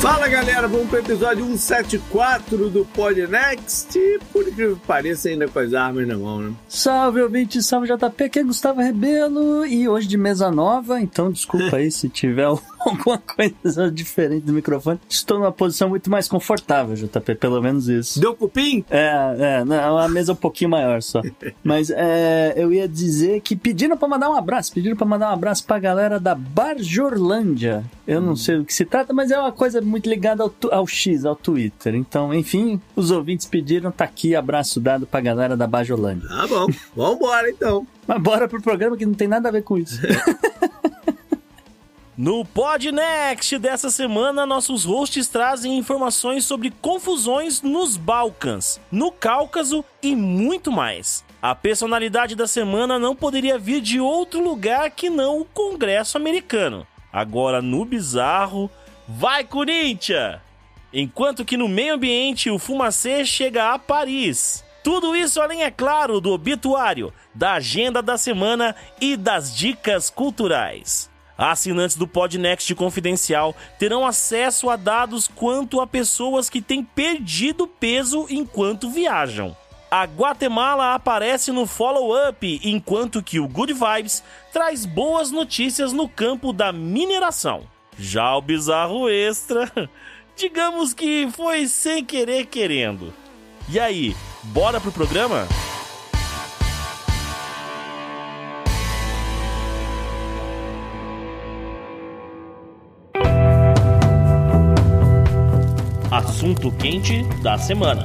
Fala galera, vamos pro episódio 174 do Pod Next. E por incrível que pareça, ainda com as armas na mão, né? Salve, ouvinte, salve JP, aqui é Gustavo Rebelo e hoje de mesa nova, então desculpa aí se tiver alguma coisa diferente do microfone. Estou numa posição muito mais confortável, JP, pelo menos isso. Deu cupim? É, é, não, a mesa é um pouquinho maior só. Mas é, eu ia dizer que pediram pra mandar um abraço, pediram pra mandar um abraço pra galera da Barjorlândia. Eu não sei do que se trata, mas é uma coisa muito ligada ao, tu- ao X, ao Twitter. Então, enfim, os ouvintes pediram, tá aqui, abraço dado pra galera da Barjorlândia. Tá bom, vambora então. Mas bora pro programa que não tem nada a ver com isso. No Pod Next dessa semana, nossos hosts trazem informações sobre confusões nos Balcãs, no Cáucaso e muito mais. A personalidade da semana não poderia vir de outro lugar que não o Congresso americano. Agora no bizarro, vai Corinthians! Enquanto que no meio ambiente o fumacê chega a Paris. Tudo isso além, é claro, do obituário, da agenda da semana e das dicas culturais. Assinantes do Podnext Confidencial terão acesso a dados quanto a pessoas que têm perdido peso enquanto viajam. A Guatemala aparece no follow-up, enquanto que o Good Vibes traz boas notícias no campo da mineração. Já o bizarro extra, digamos que foi sem querer querendo. E aí, bora pro programa? Assunto quente da semana.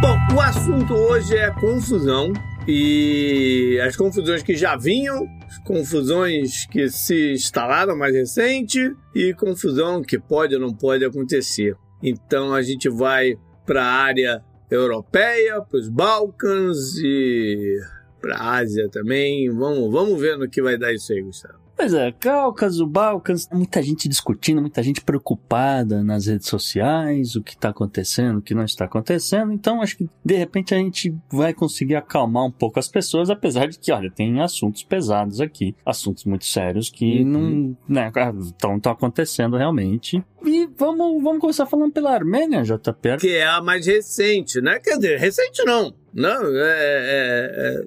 Bom, o assunto hoje é confusão e as confusões que já vinham, confusões que se instalaram mais recente e confusão que pode ou não pode acontecer. Então a gente vai para a área europeia, para os Balcãs e para a Ásia também. Vamos, vamos ver no que vai dar isso aí, Gustavo. Pois é, Cáucaso, Balcãs, muita gente discutindo, muita gente preocupada nas redes sociais, o que está acontecendo, o que não está acontecendo. Então, acho que de repente a gente vai conseguir acalmar um pouco as pessoas, apesar de que, olha, tem assuntos pesados aqui, assuntos muito sérios que não né, estão acontecendo realmente. E vamos, vamos começar falando pela Armênia, JP. que é a mais recente, né? Quer dizer, recente não. Não, é, é-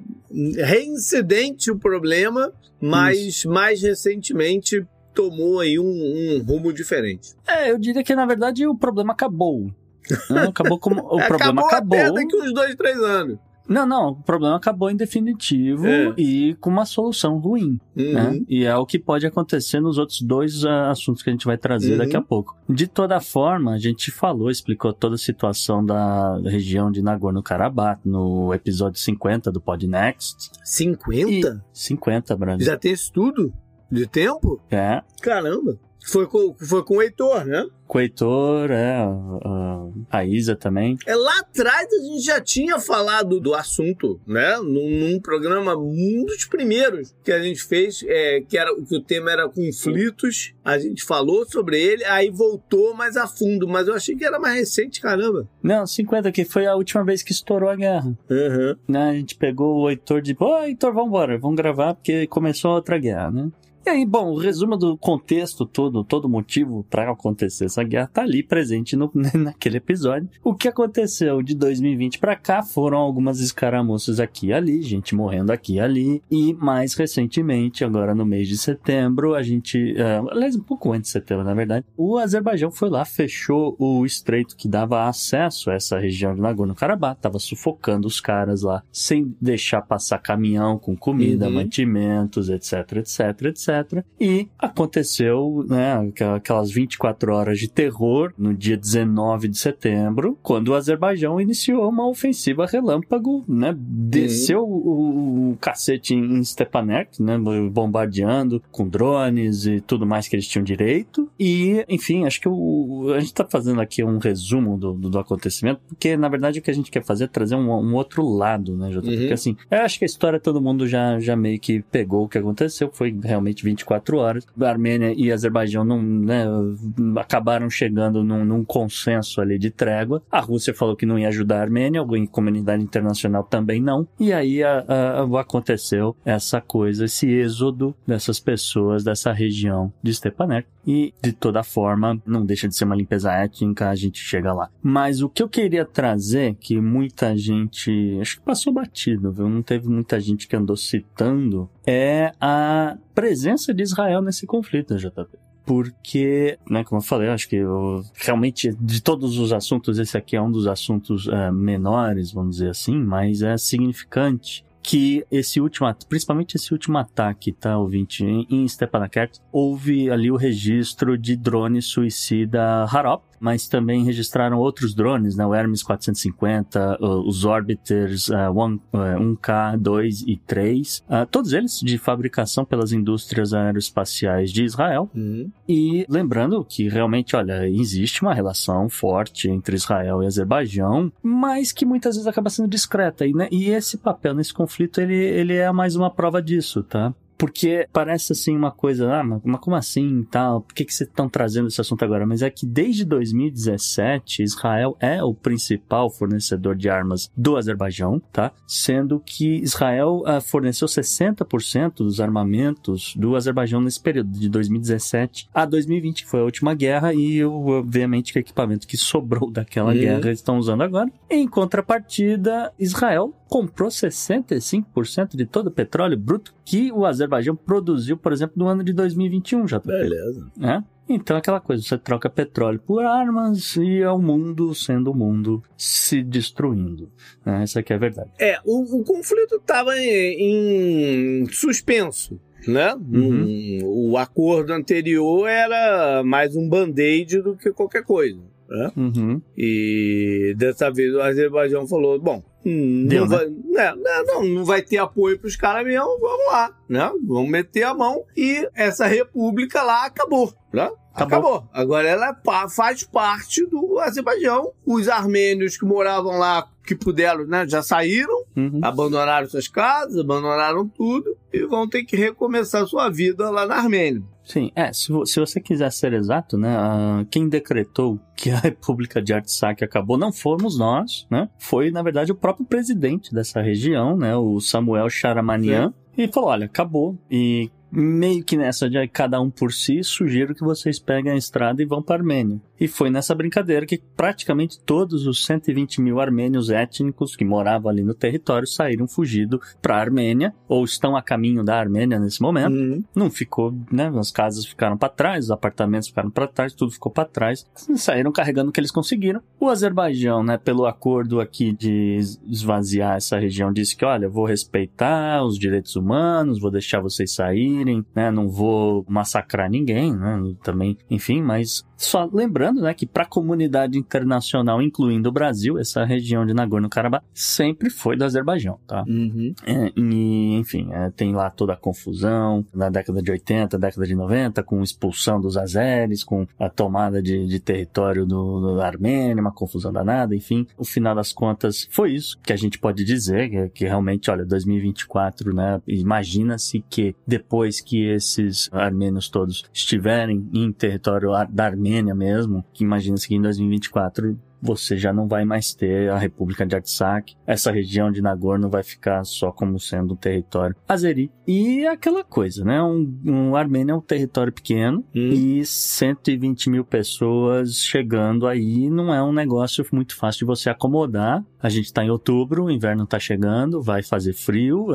é reincidente o problema, mas mais recentemente tomou aí um, um rumo diferente. É, eu diria que na verdade o problema acabou. Né? Acabou como. O problema acabou. até daqui uns dois, três anos. Não, não, o problema acabou em definitivo É. e com uma solução ruim. Uhum. né? E é o que pode acontecer nos outros dois ah, assuntos que a gente vai trazer Uhum. daqui a pouco. De toda forma, a gente falou, explicou toda a situação da região de Nagorno-Karabakh no episódio 50 do Podnext. 50? 50, Brando. Já tem isso tudo? De tempo? É. Caramba. Foi com, foi com o Heitor, né? Com o Heitor, é, a, a Isa também. É, lá atrás a gente já tinha falado do assunto, né? Num, num programa, um dos primeiros que a gente fez, é, que, era, que o tema era conflitos. A gente falou sobre ele, aí voltou mais a fundo, mas eu achei que era mais recente, caramba. Não, 50, que foi a última vez que estourou a guerra. Uhum. Né? A gente pegou o Heitor de, pô, Heitor, vambora, vamos gravar porque começou outra guerra, né? E aí, bom, o resumo do contexto todo, todo motivo para acontecer essa guerra tá ali presente no, naquele episódio. O que aconteceu de 2020 para cá foram algumas escaramuças aqui e ali, gente morrendo aqui e ali, e mais recentemente, agora no mês de setembro, a gente, uh, aliás, um pouco antes de setembro, na verdade, o Azerbaijão foi lá, fechou o estreito que dava acesso a essa região de Nagorno-Karabakh, tava sufocando os caras lá, sem deixar passar caminhão com comida, uhum. mantimentos, etc, etc, etc. E aconteceu, né, aquelas 24 horas de terror no dia 19 de setembro, quando o Azerbaijão iniciou uma ofensiva relâmpago, né, desceu o, o, cacete em Stepanakert, né, bombardeando com drones e tudo mais que eles tinham direito. E, enfim, acho que o, a gente tá fazendo aqui um resumo do, do, do acontecimento, porque na verdade o que a gente quer fazer é trazer um, um outro lado, né, Jota? Uhum. Porque assim, eu acho que a história todo mundo já, já meio que pegou o que aconteceu, foi realmente 24 horas. A Armênia e Azerbaijão não, né, acabaram chegando num, num consenso ali de trégua. A Rússia falou que não ia ajudar a Armênia, a comunidade internacional também não. E aí a, a, aconteceu essa coisa, esse êxodo dessas pessoas dessa região de Stepanakert. E, de toda forma, não deixa de ser uma limpeza étnica, a gente chega lá. Mas o que eu queria trazer, que muita gente, acho que passou batido, viu? Não teve muita gente que andou citando, é a presença de Israel nesse conflito, JP porque, né, como eu falei, acho que eu, realmente de todos os assuntos, esse aqui é um dos assuntos uh, menores, vamos dizer assim, mas é significante que esse último, principalmente esse último ataque, tá, ouvinte, em, em Stepanakert, houve ali o registro de drone suicida Harop, mas também registraram outros drones, né? O Hermes 450, os Orbiters uh, 1, uh, 1K, 2 e 3, uh, todos eles de fabricação pelas indústrias aeroespaciais de Israel. Uhum. E lembrando que realmente, olha, existe uma relação forte entre Israel e Azerbaijão, mas que muitas vezes acaba sendo discreta. E, né? e esse papel nesse conflito, ele, ele é mais uma prova disso, tá? Porque parece assim uma coisa, ah, mas como assim tal? Por que, que vocês estão trazendo esse assunto agora? Mas é que desde 2017, Israel é o principal fornecedor de armas do Azerbaijão, tá? Sendo que Israel uh, forneceu 60% dos armamentos do Azerbaijão nesse período, de 2017 a 2020, que foi a última guerra, e obviamente que o equipamento que sobrou daquela uhum. guerra eles estão usando agora. Em contrapartida, Israel comprou 65% de todo o petróleo bruto que o Azerbaijão produziu, por exemplo, no ano de 2021, já. Beleza. É? Então, aquela coisa, você troca petróleo por armas e é o mundo sendo o mundo se destruindo. Né? Essa aqui é a verdade. É, o, o conflito estava em, em, suspenso. Né? Uhum. Um, o acordo anterior era mais um band-aid do que qualquer coisa. Né? Uhum. E dessa vez o Azerbaijão falou: bom, Hum, Deu, não, né? vai, né, né, não, não vai ter apoio para os caras mesmo, vamos lá, né? Vamos meter a mão e essa república lá acabou, né? Acabou. Acabou. Agora ela faz parte do Azerbaijão. Os armênios que moravam lá, que puderam, né, já saíram, uhum. abandonaram suas casas, abandonaram tudo e vão ter que recomeçar sua vida lá na Armênia. Sim, é, se, se você quiser ser exato, né, uh, quem decretou que a República de Artsakh acabou não fomos nós, né, foi, na verdade, o próprio presidente dessa região, né, o Samuel Sharamanian, e falou, olha, acabou, e meio que nessa de cada um por si, sugiro que vocês peguem a estrada e vão para a Armênia. E foi nessa brincadeira que praticamente todos os 120 mil armênios étnicos que moravam ali no território saíram fugido para a Armênia, ou estão a caminho da Armênia nesse momento. Uhum. Não ficou, né? As casas ficaram para trás, os apartamentos ficaram para trás, tudo ficou para trás. Saíram carregando o que eles conseguiram. O Azerbaijão, né, pelo acordo aqui de esvaziar essa região, disse que, olha, vou respeitar os direitos humanos, vou deixar vocês saírem, né? Não vou massacrar ninguém, né? Também, enfim, mas só lembrando, né, que para a comunidade internacional, incluindo o Brasil, essa região de Nagorno-Karabakh sempre foi do Azerbaijão, tá? Uhum. É, e, enfim, é, tem lá toda a confusão na década de 80, década de 90, com expulsão dos azeres, com a tomada de, de território do, do Armênia, uma confusão danada, enfim. O final das contas foi isso que a gente pode dizer, que, que realmente, olha, 2024, né, imagina-se que depois que esses armênios todos estiverem em território da Armênia, mesmo, que imagina-se que em 2024 você já não vai mais ter a República de Artsakh. Essa região de Nagorno vai ficar só como sendo um território azeri. E aquela coisa, né? Um, um Armênia é um território pequeno e 120 mil pessoas chegando aí não é um negócio muito fácil de você acomodar. A gente está em outubro, o inverno está chegando, vai fazer frio,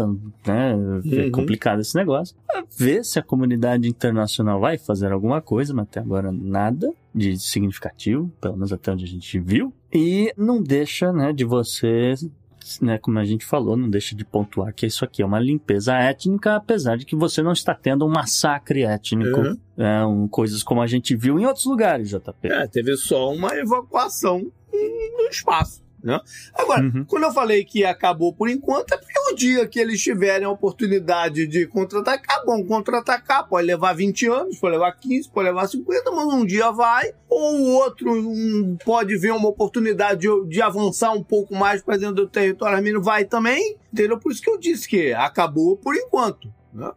né? É Uhum. complicado esse negócio. Ver se a comunidade internacional vai fazer alguma coisa, mas até agora nada de significativo, pelo menos até onde a gente viu. E não deixa, né, de você, né, como a gente falou, não deixa de pontuar que isso aqui é uma limpeza étnica, apesar de que você não está tendo um massacre étnico, Uhum. é, um, coisas como a gente viu em outros lugares, JP. É, teve só uma evacuação no espaço. Né? Agora, Uhum. quando eu falei que acabou por enquanto, é porque o dia que eles tiverem a oportunidade de contra-atacar, bom, contra-atacar pode levar 20 anos, pode levar 15, pode levar 50, mas um dia vai, ou o outro um, pode ver uma oportunidade de, de avançar um pouco mais para dentro do território armênio, vai também, entendeu? Por isso que eu disse que acabou por enquanto. Né?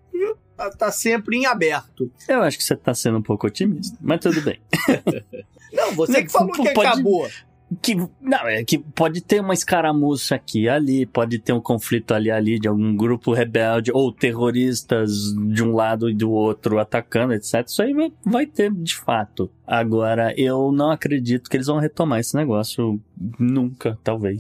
Tá, tá sempre em aberto. Eu acho que você está sendo um pouco otimista, mas tudo bem. Não, você que falou que Pode- acabou. Que não é que pode ter uma escaramuça aqui e ali, pode ter um conflito ali ali de algum grupo rebelde ou terroristas de um lado e do outro atacando, etc. Isso aí vai, vai ter de fato. Agora, eu não acredito que eles vão retomar esse negócio nunca, talvez.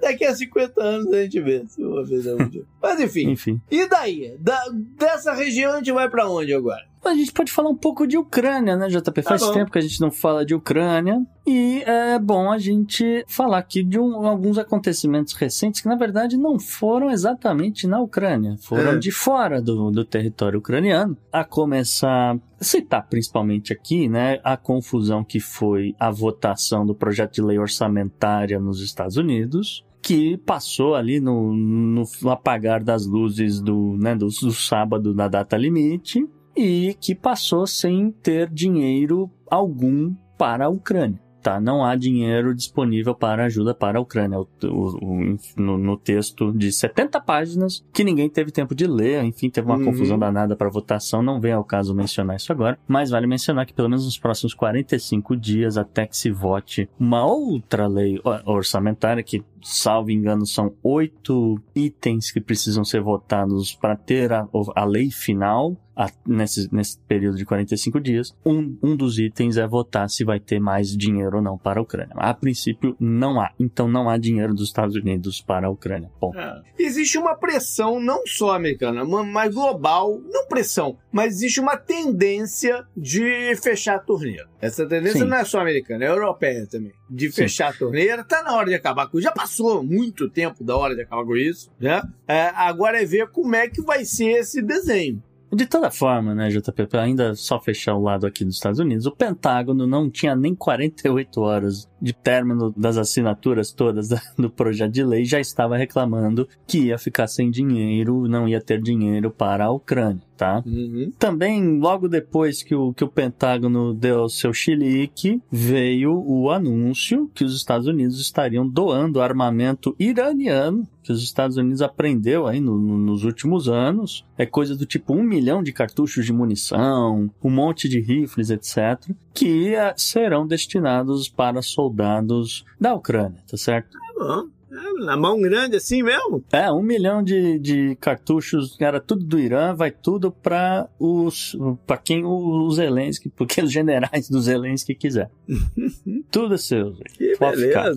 Daqui a 50 anos a gente vê. Se uma vez é um dia. Mas enfim. Enfim. E daí? Da- dessa região a gente vai pra onde agora? A gente pode falar um pouco de Ucrânia, né, JP? Faz Tá bom. tempo que a gente não fala de Ucrânia. E é bom a gente falar aqui de um- alguns acontecimentos recentes que, na verdade, não foram exatamente na Ucrânia. Foram É. de fora do, do território ucraniano. A começar, citar principalmente aqui, né, a confusão que foi a votação do projeto de lei orçamentária nos Estados Unidos. Que passou ali no, no apagar das luzes do, né, do, do sábado da data limite e que passou sem ter dinheiro algum para a Ucrânia. Tá, não há dinheiro disponível para ajuda para a Ucrânia. O- o- o- no, no texto de 70 páginas, que ninguém teve tempo de ler, enfim, teve uma Uhum. confusão danada para votação, não vem ao caso mencionar isso agora, mas vale mencionar que pelo menos nos próximos 45 dias, até que se vote uma outra lei orçamentária, que, salvo engano, são oito itens que precisam ser votados para ter a, a lei final, a- nesse, nesse período de 45 dias, um, um dos itens é votar se vai ter mais dinheiro ou não para a Ucrânia. A princípio, não há. Então, não há dinheiro dos Estados Unidos para a Ucrânia. Bom, Existe uma pressão não só americana, ma- mas global. Não pressão, mas existe uma tendência de fechar a torneira. Essa tendência Sim. não é só americana, é europeia também. De Sim. fechar a torneira. Tá na hora de acabar com isso. Já passou muito tempo da hora de acabar com isso, né? É, agora é ver como é que vai ser esse desenho. De toda forma, né, JP, ainda só fechar o lado aqui dos Estados Unidos, o Pentágono não tinha nem 48 horas de término das assinaturas todas da- do projeto de lei, já estava reclamando que ia ficar sem dinheiro, não ia ter dinheiro para a Ucrânia, tá? Uhum. Também, logo depois que o, que o Pentágono deu seu chilique, veio o anúncio que os Estados Unidos estariam doando armamento iraniano, que os Estados Unidos aprendeu aí no- no- nos últimos anos. É coisa do tipo um milhão de cartuchos de munição, um monte de rifles, etc., que eh, serão destinados para soldados da Ucrânia, tá certo? É, na mão grande assim mesmo? É, um milhão de, de cartuchos, era tudo do Irã, vai tudo para os para quem o Zelensky, porque os generais do Zelensky quiser. tudo é seu. Que Pode ficar.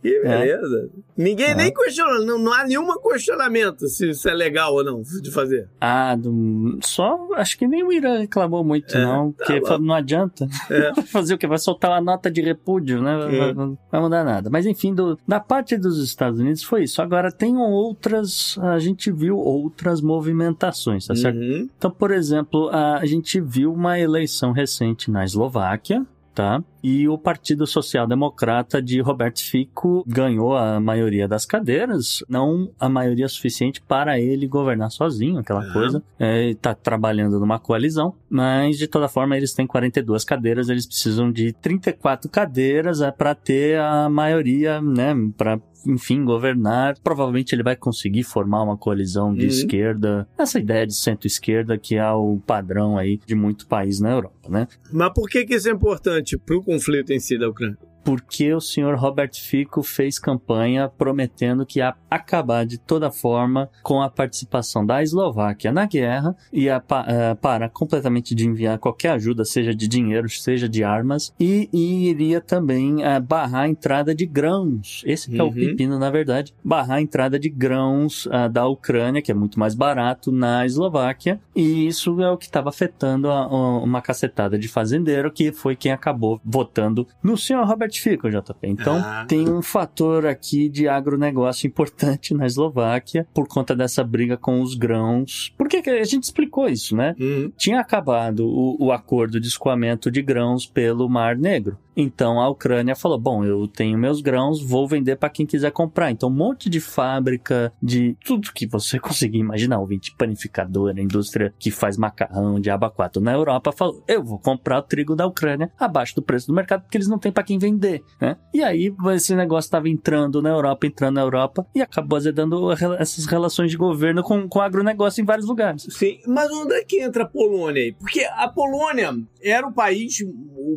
Que beleza. Ninguém É. nem questiona, não, não há nenhum questionamento se isso é legal ou não de fazer. Ah, do- só acho que nem o Irã reclamou muito, É, não, tá porque falou, não adianta. É. Fazer o quê? Vai soltar uma nota de repúdio, né? Vai- É. Não vai mudar nada. Mas enfim, do- da parte dos Estados Unidos foi isso. Agora tem outras, a gente viu outras movimentações, tá certo? Uhum. Então, por exemplo, a, a gente viu uma eleição recente na Eslováquia, tá? E o Partido Social Democrata de Robert Fico ganhou a maioria das cadeiras, não a maioria suficiente para ele governar sozinho, aquela Aham. coisa. É, tá trabalhando numa coalizão, mas de toda forma eles têm 42 cadeiras, eles precisam de 34 cadeiras é, para ter a maioria, né? Para enfim, governar. Provavelmente ele vai conseguir formar uma coalizão de Uhum. esquerda, essa ideia de centro-esquerda que é o padrão aí de muito país na Europa, né? Mas por que, que isso é importante pro conflito em si da Ucrânia? Porque o senhor Robert Fico fez campanha prometendo que ia acabar de toda forma com a participação da Eslováquia na guerra, ia pa uh, parar completamente de enviar qualquer ajuda, seja de dinheiro, seja de armas, e, e iria também uh, barrar a entrada de grãos. Esse uhum. é o uhum. pepino, na verdade. Barrar a entrada de grãos uh, da Ucrânia, que é muito mais barato, na Eslováquia, e isso é o que estava afetando a, a, uma cacetada de fazendeiro, que foi quem acabou votando no senhor Robert JP. Então, ah. tem um fator aqui de agronegócio importante na Eslováquia por conta dessa briga com os grãos. Por que a gente explicou isso, né? Uhum. Tinha acabado o, o acordo de escoamento de grãos pelo Mar Negro. Então a Ucrânia falou: bom, eu tenho meus grãos, vou vender para quem quiser comprar. Então um monte de fábrica, de tudo que você conseguir imaginar, ouvinte, panificadora, indústria que faz macarrão, de abacato na Europa, falou: eu vou comprar o trigo da Ucrânia abaixo do preço do mercado porque eles não têm para quem vender, né? E aí esse negócio estava entrando na Europa, entrando na Europa e acabou azedando essas relações de governo com, com agronegócio em vários lugares. Sim, mas onde é que entra a Polônia aí? Porque a Polônia era o país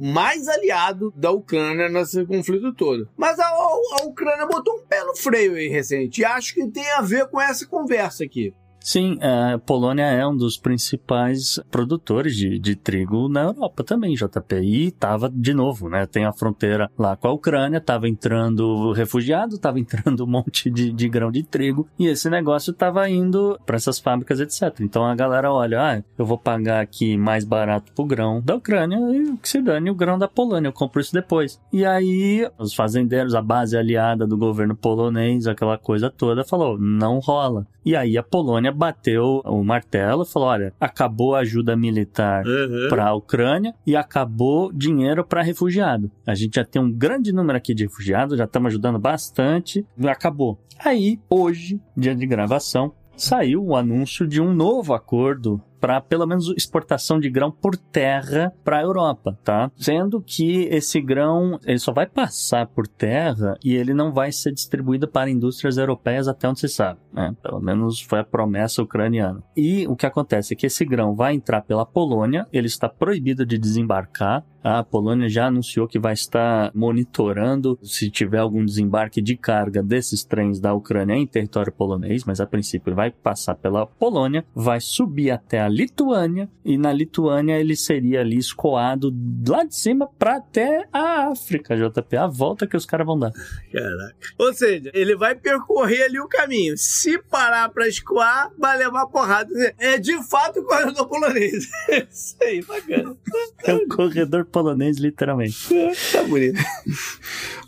mais aliado da Ucrânia nesse conflito todo. Mas a, a Ucrânia botou um pé no freio aí recente. E acho que tem a ver com essa conversa aqui. Sim, a Polônia é um dos principais produtores de, de trigo na Europa também, JP. E estava de novo, né? Tem a fronteira lá com a Ucrânia, estava entrando refugiado, estava entrando um monte de, de grão de trigo e esse negócio estava indo para essas fábricas, etc. Então a galera olha, ah, eu vou pagar aqui mais barato pro grão da Ucrânia e que se dane o grão da Polônia, eu compro isso depois. E aí os fazendeiros, a base aliada do governo polonês, aquela coisa toda, falou, não rola. E aí a Polônia bateu o martelo e falou: olha, acabou a ajuda militar uhum. para a Ucrânia e acabou dinheiro para refugiado. A gente já tem um grande número aqui de refugiados, já estamos ajudando bastante, acabou. Aí, hoje, dia de gravação, saiu o anúncio de um novo acordo para pelo menos exportação de grão por terra para a Europa, tá? Sendo que esse grão ele só vai passar por terra e ele não vai ser distribuído para indústrias europeias até onde se sabe, né? Pelo menos foi a promessa ucraniana. E o que acontece é que esse grão vai entrar pela Polônia, ele está proibido de desembarcar a Polônia já anunciou que vai estar monitorando se tiver algum desembarque de carga desses trens da Ucrânia em território polonês, mas a princípio vai passar pela Polônia, vai subir até a Lituânia e na Lituânia ele seria ali escoado lá de cima para até a África, JP, a volta que os caras vão dar. Caraca. Ou seja, ele vai percorrer ali o caminho. Se parar para escoar, vai levar porrada. É de fato o corredor polonês. Isso aí, bacana. É um corredor polonês, literalmente. tá bonito.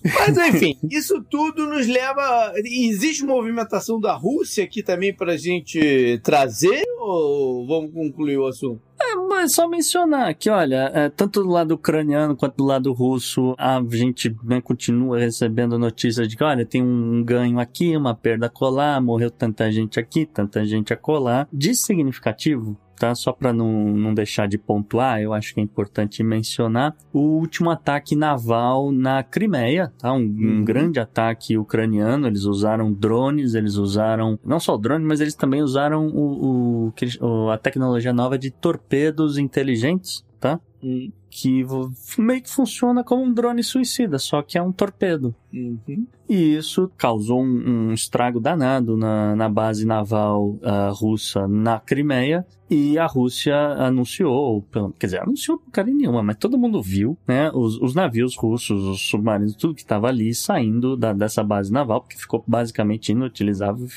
Mas enfim, isso tudo nos leva. Existe movimentação da Rússia aqui também para a gente trazer ou vamos concluir o assunto? É, mas só mencionar que, olha, é, tanto do lado ucraniano quanto do lado russo, a gente né, continua recebendo notícias de que, olha, tem um ganho aqui, uma perda colar, morreu tanta gente aqui, tanta gente a colar. De significativo, tá? Só para não, não deixar de pontuar, eu acho que é importante mencionar o último ataque naval na Crimeia, tá? Um, um uhum. grande ataque ucraniano. Eles usaram drones, eles usaram não só drones, mas eles também usaram o, o, a tecnologia nova de torpedos inteligentes, tá? Uhum que meio que funciona como um drone suicida, só que é um torpedo. Uhum. E isso causou um, um estrago danado na, na base naval uh, russa na Crimeia. E a Rússia anunciou, quer dizer, anunciou porcaria nenhuma, mas todo mundo viu, né? Os, os navios russos, os submarinos, tudo que estava ali saindo da, dessa base naval, porque ficou basicamente inutilizável.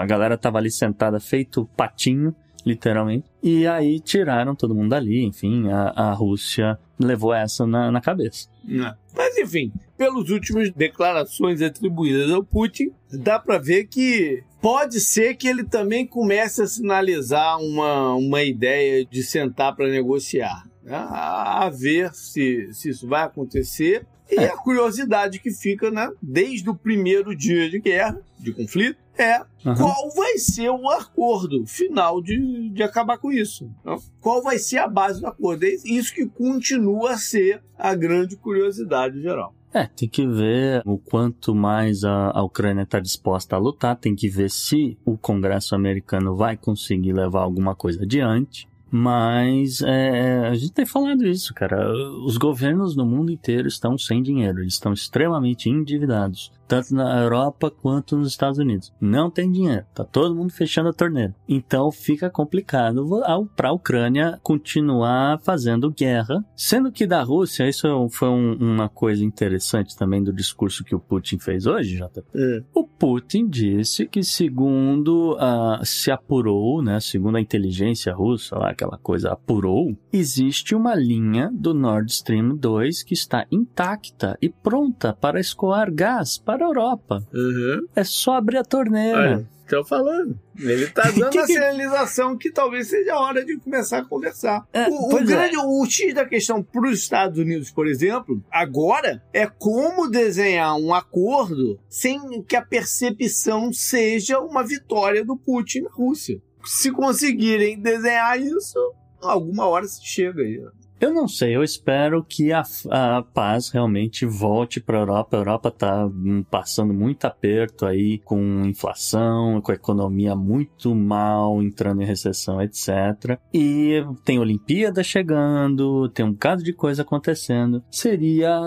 A galera estava ali sentada feito patinho literalmente. E aí tiraram todo mundo dali, enfim, a, a Rússia levou essa na, na cabeça. Não. Mas enfim, pelas últimas declarações atribuídas ao Putin, dá para ver que pode ser que ele também comece a sinalizar uma, uma ideia de sentar para negociar. Né? A, ver se, se isso vai acontecer. E é. a curiosidade que fica, né, desde o primeiro dia de guerra, de conflito, é uhum. qual vai ser o acordo final de, de acabar com isso. Né? Qual vai ser a base do acordo? É isso que continua a ser a grande curiosidade geral. É, tem que ver o quanto mais a, a Ucrânia está disposta a lutar, tem que ver se o Congresso americano vai conseguir levar alguma coisa adiante. Mas é, a gente tem falado isso, cara. Os governos no mundo inteiro estão sem dinheiro, eles estão extremamente endividados tanto na Europa quanto nos Estados Unidos. Não tem dinheiro, tá todo mundo fechando a torneira. Então fica complicado para a Ucrânia continuar fazendo guerra, sendo que da Rússia, isso foi um, uma coisa interessante também do discurso que o Putin fez hoje, JP. É. O Putin disse que segundo uh, se apurou, né, segundo a inteligência russa, lá, aquela coisa apurou, existe uma linha do Nord Stream 2 que está intacta e pronta para escoar gás para a Europa. Uhum. É só abrir a torneira. Estou falando. Ele tá dando que, a sinalização que talvez seja a hora de começar a conversar. É, o, o, grande, é. o X da questão para os Estados Unidos, por exemplo, agora é como desenhar um acordo sem que a percepção seja uma vitória do Putin na Rússia. Se conseguirem desenhar isso, alguma hora se chega aí. Eu não sei, eu espero que a, a paz realmente volte para a Europa. A Europa está hum, passando muito aperto aí com inflação, com a economia muito mal, entrando em recessão, etc. E tem Olimpíada chegando, tem um bocado de coisa acontecendo. Seria,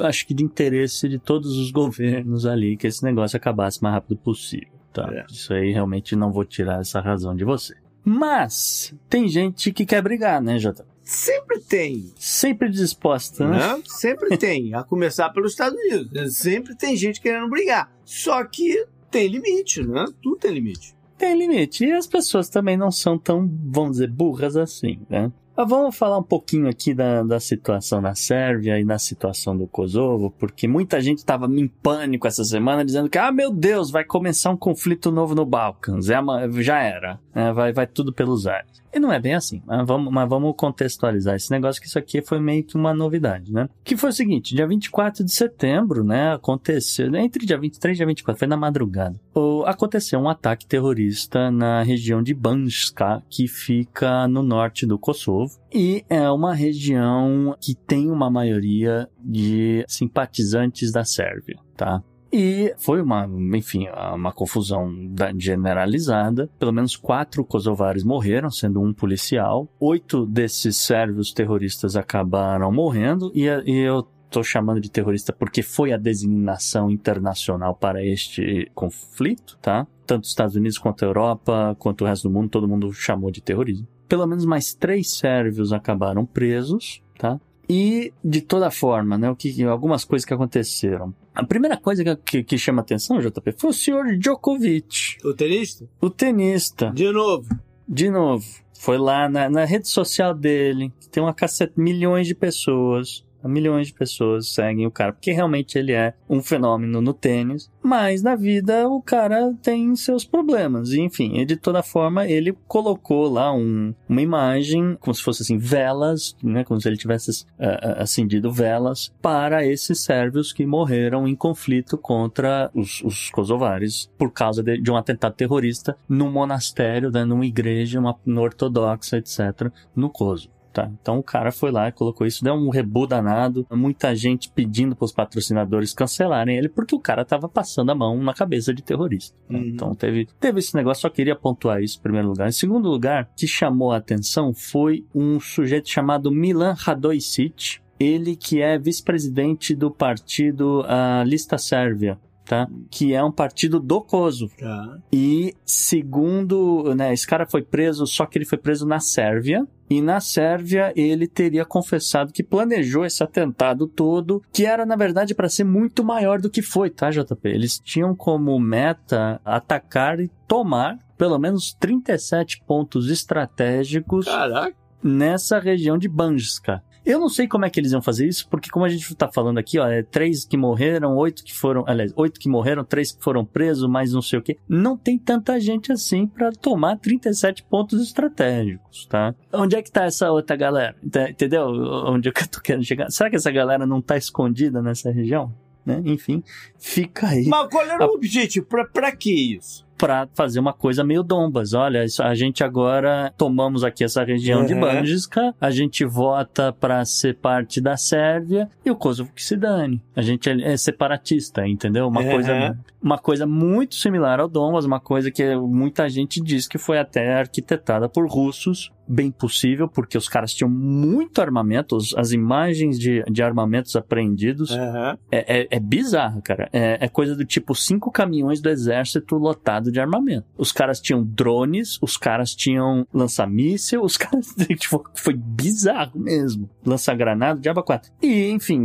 acho que de interesse de todos os governos ali que esse negócio acabasse o mais rápido possível. Tá? É. Isso aí realmente não vou tirar essa razão de você. Mas tem gente que quer brigar, né, Jota? Sempre tem. Sempre disposta, né? Sempre tem. A começar pelos Estados Unidos. Sempre tem gente querendo brigar. Só que tem limite, né? Tudo tem limite. Tem limite. E as pessoas também não são tão, vamos dizer, burras assim, né? Mas vamos falar um pouquinho aqui da, da situação na Sérvia e na situação do Kosovo, porque muita gente estava em pânico essa semana, dizendo que, ah, meu Deus, vai começar um conflito novo no Balcãs. É, já era. É, vai, vai tudo pelos ares. E não é bem assim, mas vamos, mas vamos contextualizar esse negócio, que isso aqui foi meio que uma novidade, né? Que foi o seguinte, dia 24 de setembro, né, aconteceu, entre dia 23 e dia 24, foi na madrugada, aconteceu um ataque terrorista na região de Banjska, que fica no norte do Kosovo, e é uma região que tem uma maioria de simpatizantes da Sérvia, tá? E foi uma, enfim, uma confusão generalizada. Pelo menos quatro kosovares morreram, sendo um policial. Oito desses sérvios terroristas acabaram morrendo. E, e eu estou chamando de terrorista porque foi a designação internacional para este conflito, tá? Tanto os Estados Unidos quanto a Europa, quanto o resto do mundo, todo mundo chamou de terrorismo. Pelo menos mais três sérvios acabaram presos, tá? E, de toda forma, né, o que, algumas coisas que aconteceram. A primeira coisa que, que, que chama atenção, JP, foi o senhor Djokovic. O tenista? O tenista. De novo. De novo. Foi lá na, na rede social dele, que tem uma cacete, milhões de pessoas milhões de pessoas seguem o cara, porque realmente ele é um fenômeno no tênis, mas na vida o cara tem seus problemas. E, enfim, de toda forma, ele colocou lá um, uma imagem, como se fosse assim, velas, né, como se ele tivesse uh, acendido velas para esses sérvios que morreram em conflito contra os, os kosovares por causa de, de, um atentado terrorista num monastério, né, numa igreja uma, ortodoxa, etc., no Kosovo. Tá, então o cara foi lá e colocou isso, deu um rebu danado, muita gente pedindo para os patrocinadores cancelarem ele porque o cara tava passando a mão na cabeça de terrorista. Uhum. Então teve, teve esse negócio, só queria pontuar isso em primeiro lugar. Em segundo lugar, que chamou a atenção foi um sujeito chamado Milan Radojcic, ele que é vice-presidente do partido a Lista Sérvia, tá? Que é um partido do Kosovo. Tá. E segundo, né, esse cara foi preso, só que ele foi preso na Sérvia. E na Sérvia ele teria confessado que planejou esse atentado todo, que era na verdade para ser muito maior do que foi, tá, JP? Eles tinham como meta atacar e tomar pelo menos 37 pontos estratégicos Caraca. nessa região de Banjska. Eu não sei como é que eles iam fazer isso, porque como a gente tá falando aqui, ó, é três que morreram, oito que foram, aliás, oito que morreram, três que foram presos, mais não sei o que. Não tem tanta gente assim para tomar 37 pontos estratégicos, tá? Onde é que tá essa outra galera? Entendeu? Onde é que eu tô querendo chegar? Será que essa galera não tá escondida nessa região? Né? Enfim, fica aí. Mas qual era a... o objetivo? Pra, pra que isso? Para fazer uma coisa meio dombas. Olha, isso, a gente agora tomamos aqui essa região de Uhum. Banjiska, a gente vota para ser parte da Sérvia e o Kosovo que se dane. A gente é, é separatista, entendeu? Uma Uhum. coisa uma coisa muito similar ao Donbas, uma coisa que muita gente diz que foi até arquitetada por russos, bem possível, porque os caras tinham muito armamento, as imagens de, de armamentos apreendidos Aham. é, é, é bizarro, cara. É, é coisa do tipo cinco caminhões do exército lotado de armamento. Os caras tinham drones, os caras tinham lança-míssel, os caras. Tipo, foi bizarro mesmo. Lança-granada, diabo 4. E, enfim,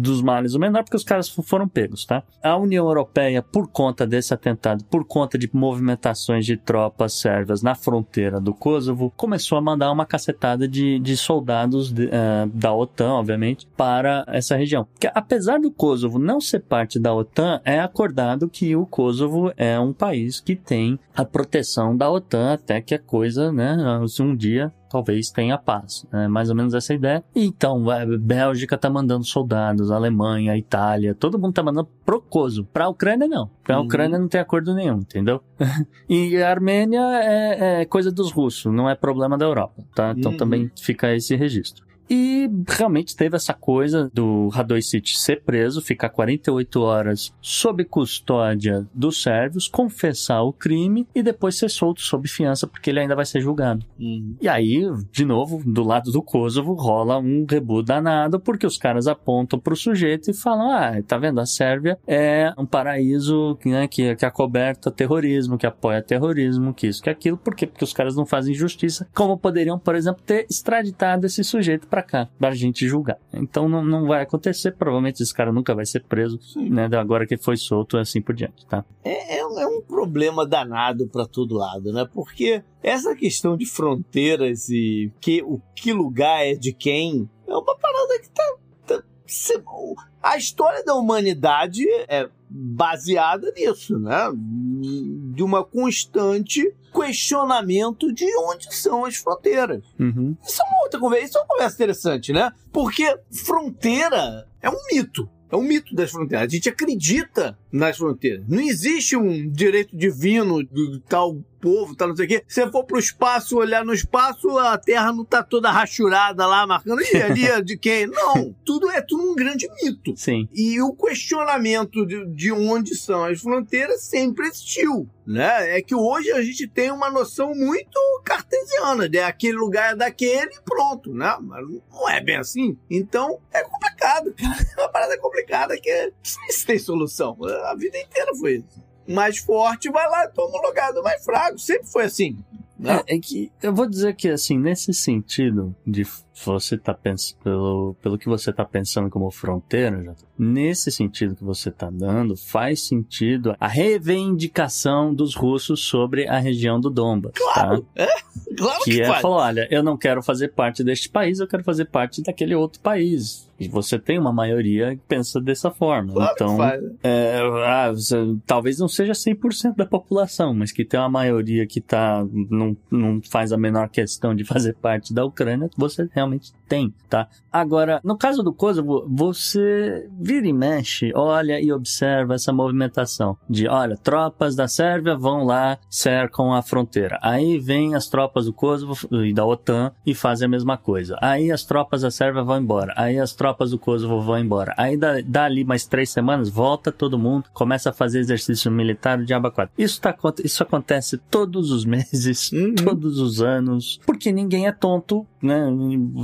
dos males o menor, porque os caras foram pegos, tá? A União Europeia, por conta desse atentado, por conta de movimentações de tropas sérvias na fronteira do Kosovo, começou a mandar uma cacetada de, de soldados de- eh, da OTAN, obviamente, para essa região. Porque apesar do Kosovo não ser parte da OTAN, é acordado que o Kosovo é um país que tem a proteção da OTAN até que a coisa, né, um dia talvez tenha paz. É mais ou menos essa ideia. Então, a Bélgica tá mandando soldados, a Alemanha, a Itália, todo mundo tá mandando pro Kosovo. Pra Ucrânia, não. Pra Uhum. Ucrânia não tem acordo nenhum, entendeu? e a Armênia é, é coisa dos russos, não é problema da Europa, tá? Então Uhum. também fica esse registro. E realmente teve essa coisa do Radoicic ser preso, ficar 48 horas sob custódia dos sérvios, confessar o crime e depois ser solto sob fiança, porque ele ainda vai ser julgado. Uhum. E aí, de novo, do lado do Kosovo, rola um rebu danado, porque os caras apontam pro sujeito e falam: ah, tá vendo? A Sérvia é um paraíso né, que, que acoberta terrorismo, que apoia terrorismo, que isso, que aquilo. Por quê? Porque os caras não fazem justiça, como poderiam, por exemplo, ter extraditado esse sujeito pra cá, pra gente julgar. Então não, não vai acontecer, provavelmente esse cara nunca vai ser preso, né? Agora que foi solto e assim por diante, tá? É, é um- é um problema danado para todo lado, né? Porque essa questão de fronteiras e que, o que lugar é de quem é uma parada que tá. tá- se- a história da humanidade é baseada nisso, né? De uma constante questionamento de onde são as fronteiras. Uhum. Isso é uma outra conversa, isso é uma conversa interessante, né? Porque fronteira é um mito. É um mito das fronteiras. A gente acredita nas fronteiras. Não existe um direito divino do tal povo, tal não sei o quê. Se você for pro espaço, olhar no espaço, a Terra não tá toda rachurada lá, marcando. E ali é de quem? Não. Tudo é tudo um grande mito. Sim. E o questionamento de, de onde são as fronteiras sempre existiu, né? É que hoje a gente tem uma noção muito cartesiana, de aquele lugar é daquele e pronto, né? Mas não é bem assim. Então, é complicado, cara. É uma parada complicada que não sei se tem solução. A vida inteira foi isso. Mais forte vai lá e toma o lugar do mais fraco. Sempre foi assim. Né? É, é que eu vou dizer que, assim, nesse sentido de você tá pensando, pelo, pelo que você tá pensando como fronteira, Jota, nesse sentido que você tá dando, faz sentido a reivindicação dos russos sobre a região do Donbas. Claro, tá? Claro que, Que é faz. falar, olha, eu não quero fazer parte deste país, eu quero fazer parte daquele outro país. E você tem uma maioria que pensa dessa forma. Claro então, é, ah, talvez não seja 100% da população, mas que tem uma maioria que tá, não, não faz a menor questão de fazer parte da Ucrânia, você realmente realmente tem, tá? Agora, no caso do Kosovo, você vira e mexe, olha e observa essa movimentação de, olha, tropas da Sérvia vão lá, cercam a fronteira. Aí vem as tropas do Kosovo e da OTAN e fazem a mesma coisa. Aí as tropas da Sérvia vão embora. Aí as tropas do Kosovo vão embora. Aí dá, dá ali mais três semanas, volta todo mundo, começa a fazer exercício militar de aba 4. Isso, tá, isso acontece todos os meses, Uhum. todos os anos, porque ninguém é tonto, né?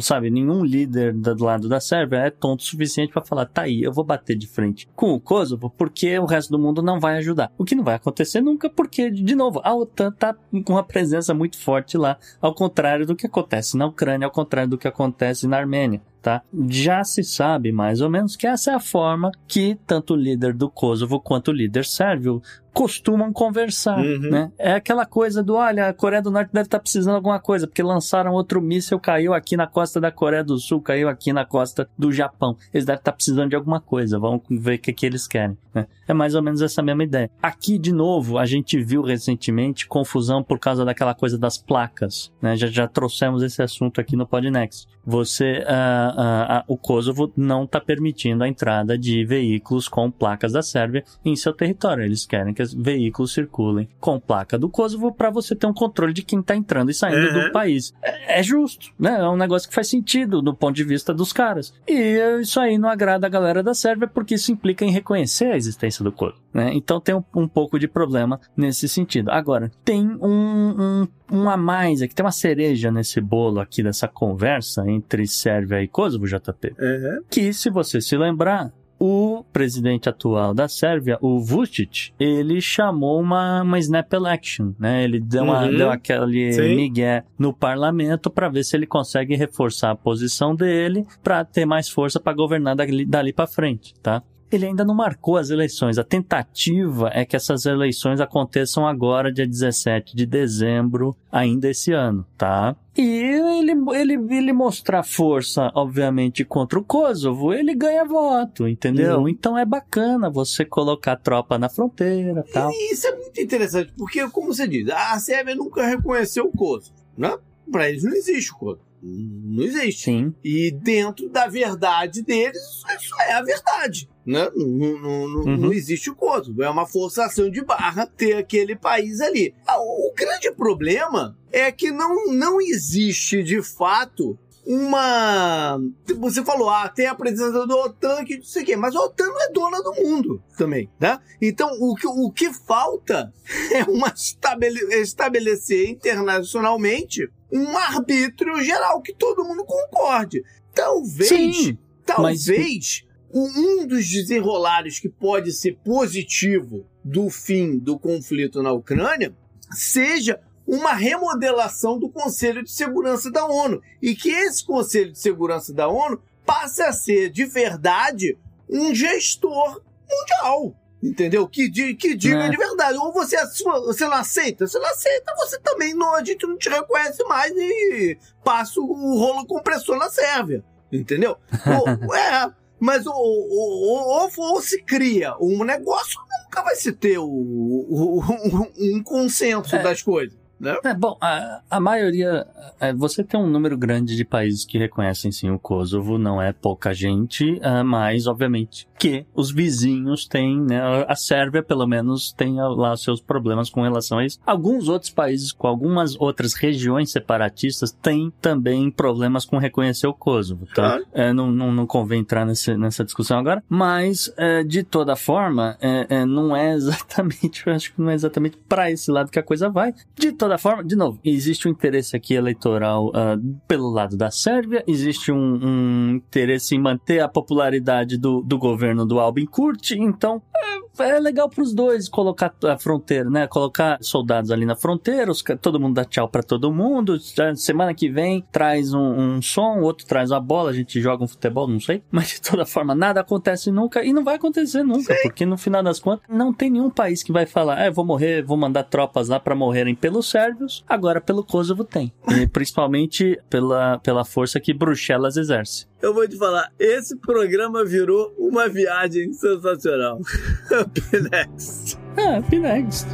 Sabe, nenhum líder do lado da Sérvia é tonto o suficiente pra falar, tá aí, eu vou bater de frente com o Kosovo, porque o resto do mundo não vai ajudar. O que não vai acontecer nunca, porque, de novo, a OTAN tá com uma presença muito forte lá, ao contrário do que acontece na Ucrânia, ao contrário do que acontece na Armênia. Tá? Já se sabe mais ou menos que essa é a forma que tanto o líder do Kosovo quanto o líder sérvio costumam conversar, Uhum. né? É aquela coisa do, olha, a Coreia do Norte deve estar precisando de alguma coisa, porque lançaram outro míssil, caiu aqui na costa da Coreia do Sul, caiu aqui na costa do Japão. Eles devem estar precisando de alguma coisa, vamos ver o que, que eles querem. né? É mais ou menos essa mesma ideia. Aqui, de novo, a gente viu recentemente confusão por causa daquela coisa das placas, né? Já, já trouxemos esse assunto aqui no Podnext. Você, ah, a- a- o Kosovo não está permitindo a entrada de veículos com placas da Sérvia em seu território. Eles querem que os veículos circulem com placa do Kosovo para você ter um controle de quem está entrando e saindo Uhum. do país. É, é justo, né? É um negócio que faz sentido do ponto de vista dos caras. E isso aí não agrada a galera da Sérvia porque isso implica em reconhecer a existência do Kosovo. Né? Então tem um, um pouco de problema nesse sentido. Agora, tem um, um, um a mais aqui, tem uma cereja nesse bolo aqui dessa conversa entre Sérvia e Kosovo, JP, Uhum. que se você se lembrar, o presidente atual da Sérvia, o Vucic, ele chamou uma, uma snap election, né? Ele deu, uma, Uhum. deu aquele Sim. migué no parlamento para ver se ele consegue reforçar a posição dele para ter mais força para governar dali, dali para frente, tá? Ele ainda não marcou as eleições. A tentativa é que essas eleições aconteçam agora, dia 17 de dezembro, ainda esse ano, tá? E ele, ele, ele mostrar força, obviamente, contra o Kosovo, ele ganha voto, entendeu? Uhum. Então é bacana você colocar tropa na fronteira tal. E isso é muito interessante, porque, como você diz, a Sérvia nunca reconheceu o Kosovo, né? Pra eles não existe o Kosovo. Não existe. Sim. E dentro da verdade deles, isso- é a verdade. Né? Não, não, não, Uhum. não existe o Kosovo. É uma forçação de barra ter aquele país ali. Ah, O grande problema é que não, não existe, de fato, uma. Você falou, ah, tem a presença da OTAN, que não sei o quê, mas a OTAN não é dona do mundo também, né? Então, o que, o que falta é uma estabele- estabelecer internacionalmente um arbítrio geral que todo mundo concorde. Talvez, Sim, talvez, um dos desenrolares que pode ser positivo do fim do conflito na Ucrânia seja uma remodelação do Conselho de Segurança da ONU e que esse Conselho de Segurança da ONU passe a ser de verdade um gestor mundial. Entendeu? Que, que diga É. de verdade. Ou você, assua- você não aceita? Você não aceita, você também não, a gente não te reconhece mais e passa o rolo compressor na Sérvia. Entendeu? Ou- é, mas ou, ou, ou- ou- ou se cria um negócio, nunca vai se ter o, o- o- um consenso É. das coisas. Né? É, bom, a, a maioria. é, você tem um número grande de países que reconhecem sim o Kosovo, não é pouca gente, ah, mas, obviamente, que os vizinhos têm, né? A Sérvia, pelo menos, tem ah, lá seus problemas com relação a isso. Alguns outros países, com algumas outras regiões separatistas, têm também problemas com reconhecer o Kosovo, tá? Claro. É, não, não, não convém entrar nesse, nessa discussão agora, mas, é, de toda forma, é, é, não é exatamente, eu acho que não é exatamente para esse lado que a coisa vai. De toda forma, de novo, existe um interesse aqui eleitoral ah, pelo lado da Sérvia, existe um, um interesse em manter a popularidade do, do governo do Albin Kurti, então é, é legal para os dois colocar a fronteira, né? Colocar soldados ali na fronteira, os, todo mundo dá tchau para todo mundo. Semana que vem traz um, um som, o outro traz uma bola, a gente joga um futebol, não sei. Mas de toda forma, nada acontece nunca e não vai acontecer nunca, porque no final das contas, não tem nenhum país que vai falar, é, vou morrer, vou mandar tropas lá para morrerem pelos sérvios, agora pelo Kosovo tem. E principalmente pela, pela força que Bruxelas exerce. Eu vou te falar, esse programa virou uma viagem sensacional. Up next. Ah, be next.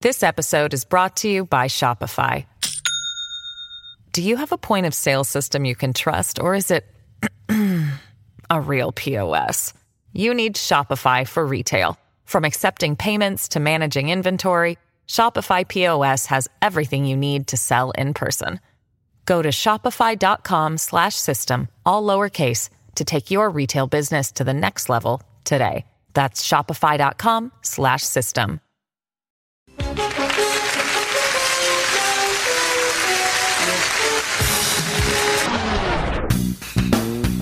This episode is brought to you by Shopify. Do you have a point of sale system you can trust, or is it a real POS? You need Shopify for retail. From accepting payments to managing inventory, Shopify POS has everything you need to sell in person. Go to shopify.com slash system, all lowercase, to take your retail business to the next level today. That's shopify.com slash system.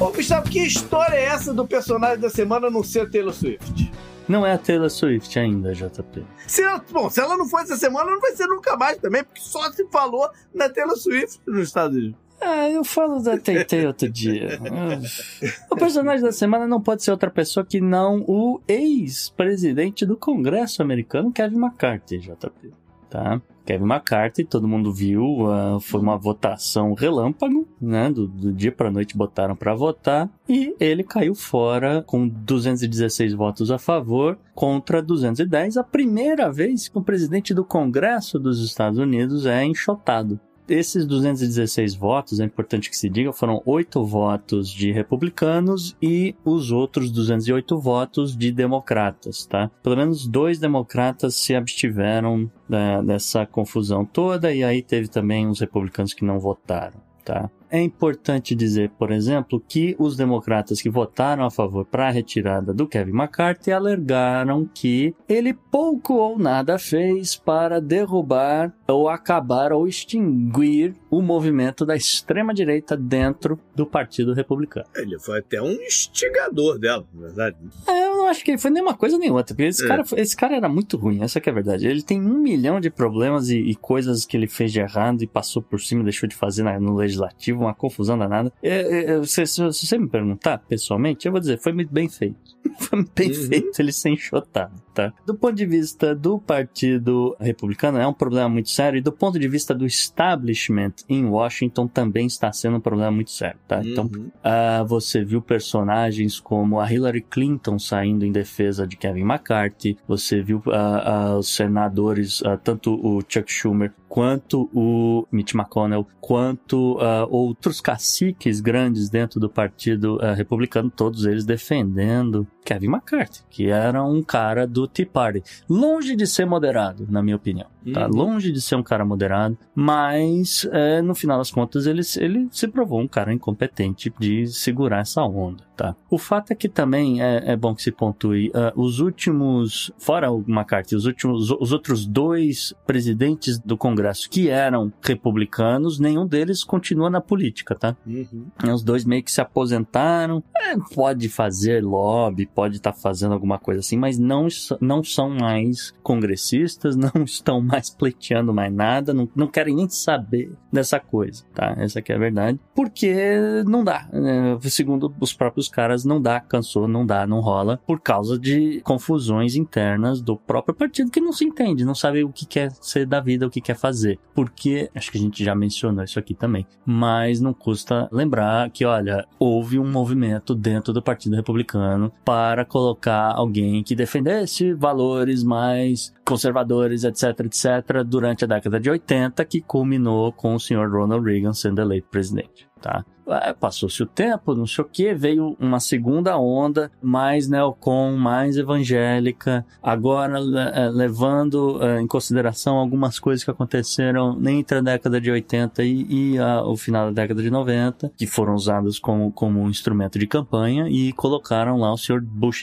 Ô, Gustavo, que história é essa do personagem da semana não ser Taylor Swift? Não é a Taylor Swift ainda, JP. Se ela, bom, se ela não for essa semana, não vai ser nunca mais também, porque só se falou na Taylor Swift nos Estados Unidos. Ah, eu falo da TT outro dia. o personagem da semana não pode ser outra pessoa que não o ex-presidente do Congresso americano, Kevin McCarthy, JP. tá? Kevin McCarthy, todo mundo viu, uh, foi uma votação relâmpago, né? Do, do dia para noite botaram para votar e ele caiu fora com 216 votos a favor contra 210, a primeira vez que o presidente do Congresso dos Estados Unidos é enxotado esses 216 votos, é importante que se diga, foram oito votos de republicanos e os outros 208 votos de democratas, tá? Pelo menos dois democratas se abstiveram né, dessa confusão toda e aí teve também uns republicanos que não votaram, tá? É importante dizer, por exemplo, que os democratas que votaram a favor para a retirada do Kevin McCarthy alegaram que ele pouco ou nada fez para derrubar ou acabar ou extinguir o movimento da extrema-direita dentro do Partido Republicano. Ele foi até um instigador dela, na verdade. É, eu não acho que ele foi nem uma coisa nem outra, porque esse, é. cara, esse cara era muito ruim, essa é a verdade. Ele tem um milhão de problemas e, e, coisas que ele fez de errado e passou por cima, deixou de fazer no legislativo, uma confusão danada. É, é, se, se, você me perguntar pessoalmente, eu vou dizer, foi muito bem feito. foi bem uhum. feito ele ser enxotado, tá? Do ponto de vista do Partido Republicano, é um problema muito sério, e do ponto de vista do establishment em Washington, também está sendo um problema muito sério, tá? Então, uhum. Então, uh, você viu personagens como a Hillary Clinton saindo em defesa de Kevin McCarthy, você viu uh, uh, os senadores, tanto o Chuck Schumer quanto o Mitch McConnell, quanto outros caciques grandes dentro do Partido Republicano, todos eles defendendo Kevin McCarthy, que era um cara do Tea Party. Longe de ser moderado, na minha opinião. Tá? Uhum. Longe de ser um cara moderado, mas é, no final das contas ele, ele se provou um cara incompetente de segurar essa onda. Tá? O fato é que também é, é bom que se pontue uh, os últimos, fora o McCarthy, os últimos, os outros dois presidentes do Congresso que eram republicanos, nenhum deles continua na política, tá? Uhum. Os dois meio que se aposentaram. É, pode fazer lobby, pode estar tá fazendo alguma coisa assim, mas não, não são mais congressistas, não estão mais pleiteando mais nada, não, não querem nem saber dessa coisa, tá? Essa aqui é a verdade. Porque não dá, né? segundo os próprios caras, não dá, cansou, não dá, não rola, por causa de confusões internas do próprio partido que não se entende, não sabe o que quer ser da vida, o que quer fazer. Porque, acho que a gente já mencionou isso aqui também, mas não custa lembrar que, olha, houve um movimento dentro do Partido Republicano para colocar alguém que defendesse valores mais conservadores, etc, etc, durante a década de 80, que culminou com o senhor Ronald Reagan sendo eleito presidente, tá? É, passou-se o tempo, não sei o que, veio uma segunda onda mais neocon, mais evangélica, agora é, levando é, em consideração algumas coisas que aconteceram entre a década de 80 e, e a, o final da década de 90, que foram usadas como, como um instrumento de campanha e colocaram lá o senhor Bush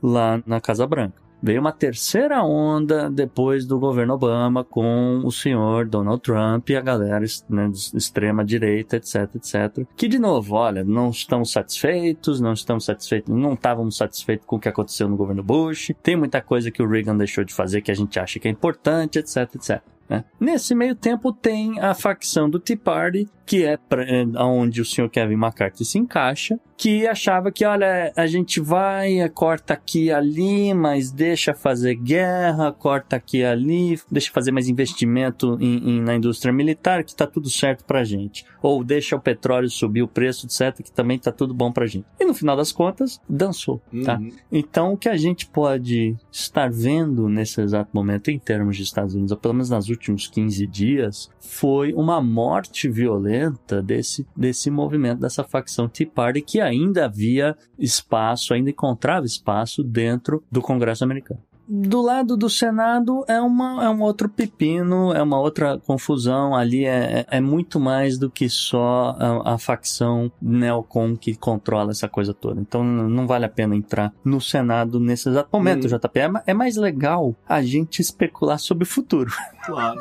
lá na Casa Branca. Veio uma terceira onda depois do governo Obama com o senhor Donald Trump e a galera né, extrema direita, etc, etc. Que de novo, olha, não estamos satisfeitos, não estamos satisfeitos, não estávamos satisfeitos com o que aconteceu no governo Bush. Tem muita coisa que o Reagan deixou de fazer que a gente acha que é importante, etc, etc. Né? Nesse meio tempo tem a facção do Tea Party, que é pra, é, onde o senhor Kevin McCarthy se encaixa, que achava que, olha, a gente vai, corta aqui e ali, mas deixa fazer guerra, corta aqui e ali, deixa fazer mais investimento em, em, na indústria militar, que tá tudo certo pra gente. Ou deixa o petróleo subir o preço, etc., que também tá tudo bom pra gente. E no final das contas, dançou, tá? Uhum. Então, o que a gente pode estar vendo nesse exato momento, em termos de Estados Unidos, ou pelo menos nas últimos 15 dias, foi uma morte violenta desse, desse movimento, dessa facção Tea Party, que ainda havia espaço, ainda encontrava espaço dentro do Congresso americano do lado do Senado é, uma, é um outro pepino, é uma outra confusão. Ali é, é, é muito mais do que só a, a, facção neocon que controla essa coisa toda. Então não vale a pena entrar no Senado nesse exato momento, hum. JP. É, é mais legal a gente especular sobre o futuro. Claro.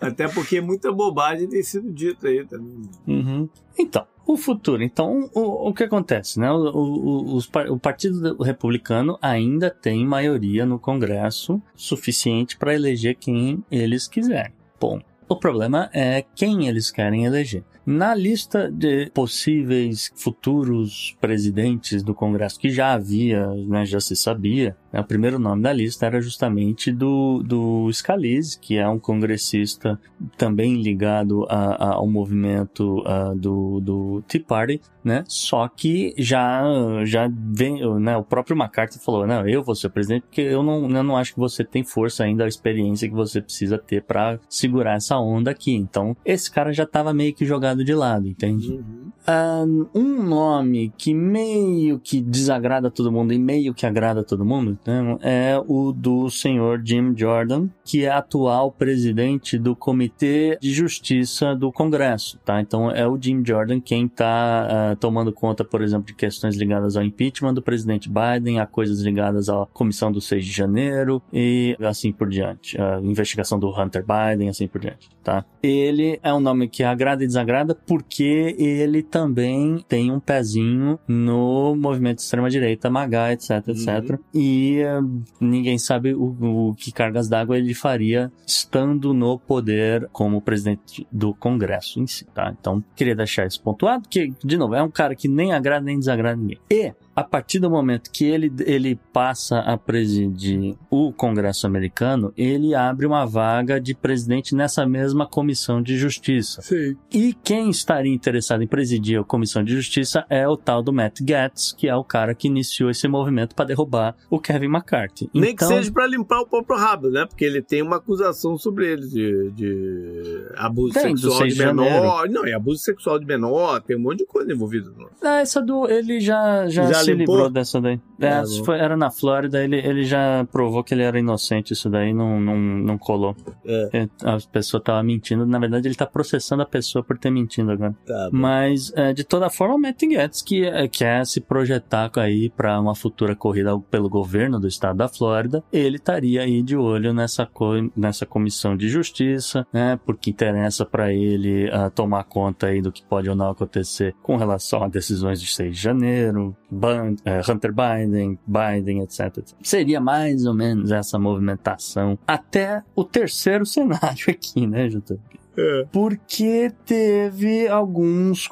Até porque muita bobagem tem sido dita aí também. Uhum. Então, o futuro. Então, o, o que acontece? Né? O, o, o, Partido Republicano ainda tem maioria no Congresso suficiente para eleger quem eles quiserem. Bom, o problema é quem eles querem eleger. Na lista de possíveis futuros presidentes do Congresso, que já havia, né, já se sabia, né, o primeiro nome da lista era justamente do, do Scalise, que é um congressista também ligado a, a, ao movimento a, do, do Tea Party, né? Só que já, já vem, né, o próprio McCarthy falou, não, eu vou ser presidente porque eu não, eu não acho que você tem força ainda, a experiência que você precisa ter para segurar essa onda aqui. Então, esse cara já estava meio que jogado de lado, entende? Uhum. Um nome que meio que desagrada todo mundo e meio que agrada todo mundo né, é o do senhor Jim Jordan, que é atual presidente do Comitê de Justiça do Congresso, tá? Então é o Jim Jordan quem está uh, tomando conta, por exemplo, de questões ligadas ao impeachment do presidente Biden, a coisas ligadas à comissão do 6 de janeiro e assim por diante, a investigação do Hunter Biden, assim por diante, tá? Ele é um nome que agrada e desagrada porque ele também tem um pezinho no movimento de extrema-direita, MAGA, etc, etc. Uhum. E ninguém sabe o, o que cargas d'água ele faria estando no poder como presidente do Congresso em si, tá? Então, queria deixar isso pontuado, que, de novo, é um cara que nem agrada nem desagrada ninguém. E a partir do momento que ele, ele passa a presidir o Congresso americano, ele abre uma vaga de presidente nessa mesma comissão de justiça. Sim. E quem estaria interessado em presidir a comissão de justiça é o tal do Matt Gaetz, que é o cara que iniciou esse movimento para derrubar o Kevin McCarthy. Nem então, que seja para limpar o próprio rabo, né? Porque ele tem uma acusação sobre ele de, de abuso Tem, sexual 6 de menor. Não, é abuso sexual de menor, tem um monte de coisa envolvida. Ah, essa do. Ele já, já, Já se limpou? livrou dessa daí. É, É, foi- era na Flórida, ele, ele já provou que ele era inocente, isso daí não, não, não colou. É. É, A pessoa tava mentindo, na verdade ele tá processando a pessoa por ter mentindo agora. Tá. Mas, é, de toda forma, o Matt Gaetz que é, quer se projetar aí para uma futura corrida pelo governo do estado da Flórida, ele estaria aí de olho nessa, co nessa comissão de justiça, né? Porque interessa para ele ah, tomar conta aí do que pode ou não acontecer com relação a decisões de 6 de janeiro, Ban- eh, Hunter Biden, Biden, etc, etc. Seria mais ou menos essa movimentação até o terceiro cenário aqui, né, Juta? É. Porque teve alguns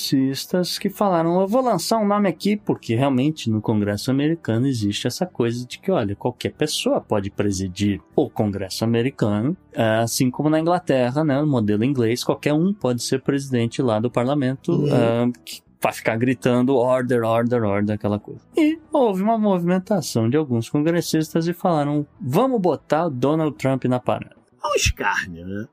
congressistas que falaram: eu vou lançar um nome aqui, porque realmente no Congresso americano existe essa coisa de que, olha, qualquer pessoa pode presidir o Congresso americano, eh, assim como na Inglaterra, né, no modelo inglês, qualquer um pode ser presidente lá do parlamento. Uhum. ah, que- Pra ficar gritando order, order, order, aquela coisa. E houve uma movimentação de alguns congressistas e falaram: vamos botar Donald Trump na parada. É um escárnio, né?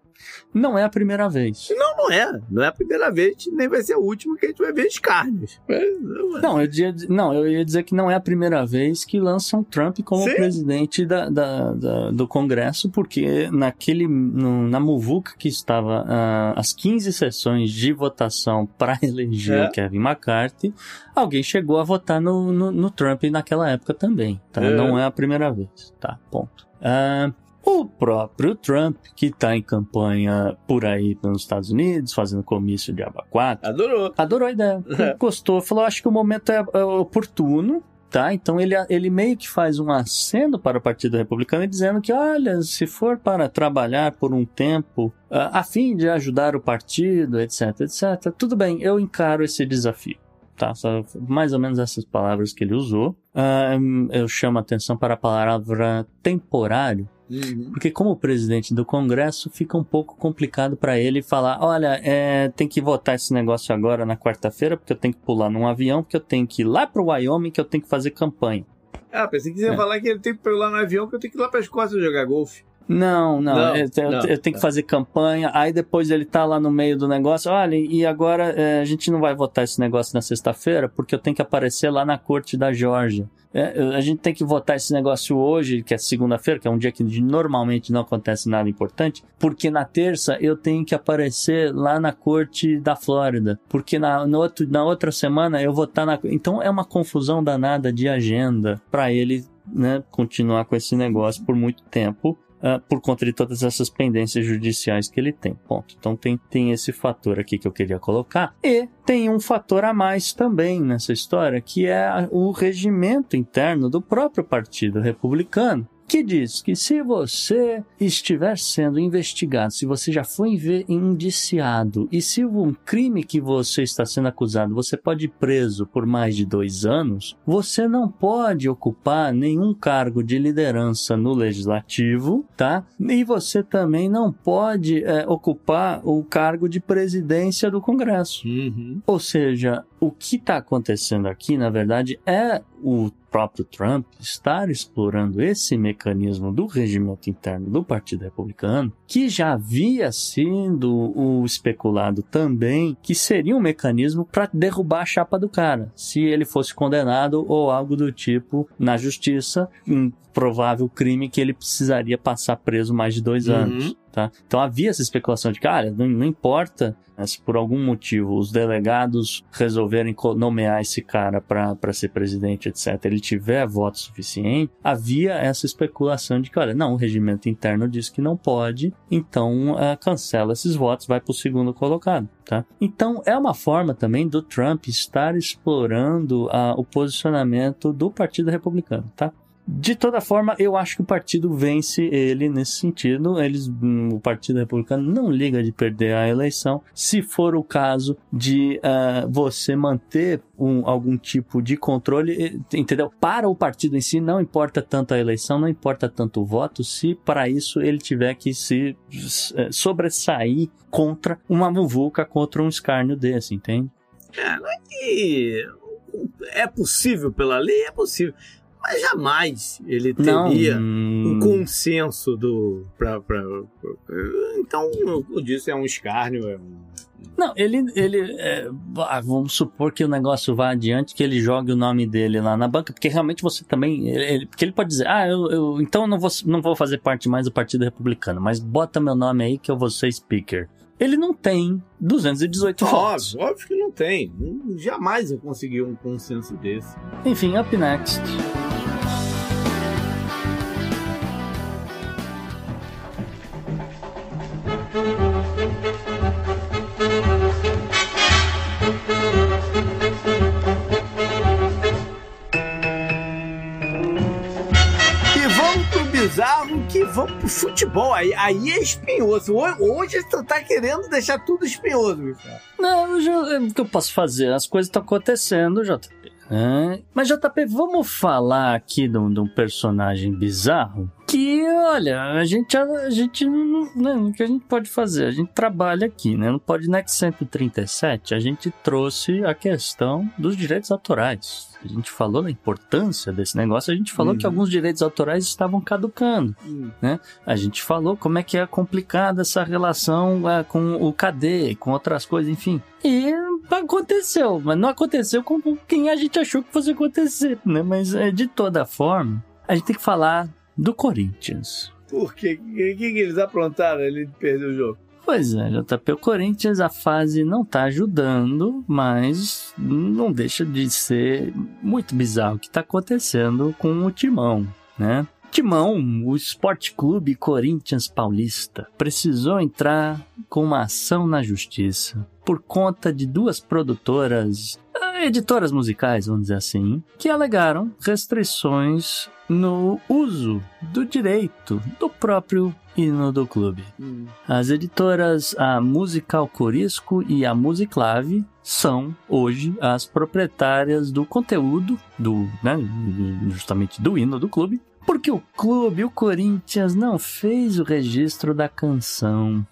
Não é a primeira vez. Não, não é. Não é a primeira vez, nem vai ser a última que a gente vai ver escárnios. É, não é. Não, eu, ia, não, eu ia dizer que não é a primeira vez que lançam Trump como Sim. presidente da, da- da- do Congresso, porque naquele, no- na muvuca que estava ah, as 15 sessões de votação para eleger É. o Kevin McCarthy, alguém chegou a votar no, no- no Trump naquela época também, tá? É. Não é a primeira vez, tá? Ponto. Ah, o próprio Trump, que está em campanha por aí nos Estados Unidos, fazendo comício de aba 4, Adorou. Adorou a ideia. Gostou. Falou, acho que o momento é, é oportuno. Tá? Então ele, ele meio que faz um aceno para o Partido Republicano dizendo que, olha, se for para trabalhar por um tempo ah, a fim de ajudar o partido, etc, etc, tudo bem, eu encaro esse desafio. Tá? Mais ou menos essas palavras que ele usou. Eu chamo a atenção para a palavra temporário, Uhum. porque como presidente do Congresso fica um pouco complicado para ele falar, olha, é, tem que votar esse negócio agora na quarta-feira, porque eu tenho que pular num avião, porque eu tenho que ir lá pro Wyoming, que eu tenho que fazer campanha. Ah, pensei que você ia É. falar que ele tem que pular no avião, que eu tenho que ir lá para as costas jogar golfe. Não, não, Não, eu, eu- não, eu tenho que fazer campanha, aí depois ele tá lá no meio do negócio, olha, e agora é, a gente não vai votar esse negócio na sexta-feira, porque eu tenho que aparecer lá na corte da Geórgia. É, a gente tem que votar esse negócio hoje, que é segunda-feira, que é um dia que normalmente não acontece nada importante, porque na terça eu tenho que aparecer lá na corte da Flórida, porque na, no outro, na outra semana eu vou estar na. Então é uma confusão danada de agenda para ele né, continuar com esse negócio por muito tempo. Ah, por conta de todas essas pendências judiciais que ele tem. Ponto. Então tem, tem esse fator aqui que eu queria colocar. E tem um fator a mais também nessa história, que é o regimento interno do próprio Partido Republicano, que diz que se você estiver sendo investigado, se você já foi indiciado e se um crime que você está sendo acusado, você pode ir preso por mais de dois anos, você não pode ocupar nenhum cargo de liderança no legislativo, tá? E você também não pode é, ocupar o cargo de presidência do Congresso. Ou seja, o que está acontecendo aqui, na verdade, é o próprio Trump estar explorando esse mecanismo do regimento interno do Partido Republicano, que já havia sido o especulado também que seria um mecanismo para derrubar a chapa do cara, se ele fosse condenado ou algo do tipo na justiça, um provável crime que ele precisaria passar preso mais de dois Uhum. anos. Tá? Então havia essa especulação de que, cara, não, não importa né, se por algum motivo os delegados resolverem nomear esse cara para ser presidente, etc., ele tiver voto suficiente, havia essa especulação de que, olha, não, o regimento interno diz que não pode, então ah, cancela esses votos, vai para o segundo colocado. Tá? Então é uma forma também do Trump estar explorando ah, o posicionamento do Partido Republicano. Tá? De toda forma, eu acho que o partido vence ele nesse sentido. Eles, o Partido Republicano não liga de perder a eleição. Se for o caso de ah, você manter um- algum tipo de controle, eh, entendeu? Para o partido em si, não importa tanto a eleição, não importa tanto o voto, se para isso ele tiver que se eh, sobressair contra uma muvuca, contra um escárnio desse, entende? E é possível pela lei? É possível. Mas jamais ele teria hum, um consenso do. Pra, pra- pra- então, eu disse, é um escárnio. É um... Não, ele, ele é, ah, vamos supor que o negócio vá adiante, que ele jogue o nome dele lá na banca, porque realmente você também, ele, porque ele pode dizer, ah, eu, eu- então eu não vou, não vou fazer parte mais do Partido Republicano, mas bota meu nome aí que eu vou ser speaker. Ele não tem 218 votos. Óbvio, óbvio que não tem. Jamais eu consegui um consenso desse. Enfim, up next. Vamos pro futebol. Aí, aí é espinhoso. Ho- Hoje tu tá querendo deixar tudo espinhoso, Gustavo. Não, já- o que eu posso fazer? As coisas estão acontecendo, JP. É. Mas, JP, vamos falar aqui de um, de um personagem bizarro que, olha, a gente, a, gente não, não, o que a gente pode fazer? A gente trabalha aqui, né? No Podnext 137, a gente trouxe a questão dos direitos autorais. A gente falou da importância desse negócio, a gente falou Uhum. que alguns direitos autorais estavam caducando. A gente falou como é que é complicada essa relação é, com o KD, com outras coisas, enfim. E aconteceu, mas não aconteceu como quem a gente achou que fosse acontecer, né? Mas é, de toda forma, a gente tem que falar do Corinthians. Por quê? O que, que, que eles aprontaram? Ele perdeu o jogo. Pois é, JP, o Corinthians a fase não tá ajudando, mas não deixa de ser muito bizarro o que tá acontecendo com o Timão, né? Timão, o Esporte Clube Corinthians Paulista, precisou entrar com uma ação na justiça por conta de duas produtoras, ah, editoras musicais, vamos dizer assim, que alegaram restrições no uso do direito do próprio hino do clube. As editoras a Musical Corisco e a Musiclave são hoje as proprietárias do conteúdo do, né, justamente do hino do clube, porque o clube, o Corinthians, não fez o registro da canção,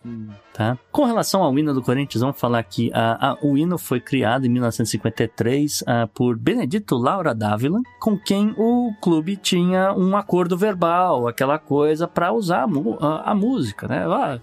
tá? Com relação ao hino do Corinthians, vamos falar que a, a- o hino foi criado em 1953 ah, por Benedito Laura Dávila, com quem o clube tinha um acordo verbal, aquela coisa para usar a, a- a música, né? Ah,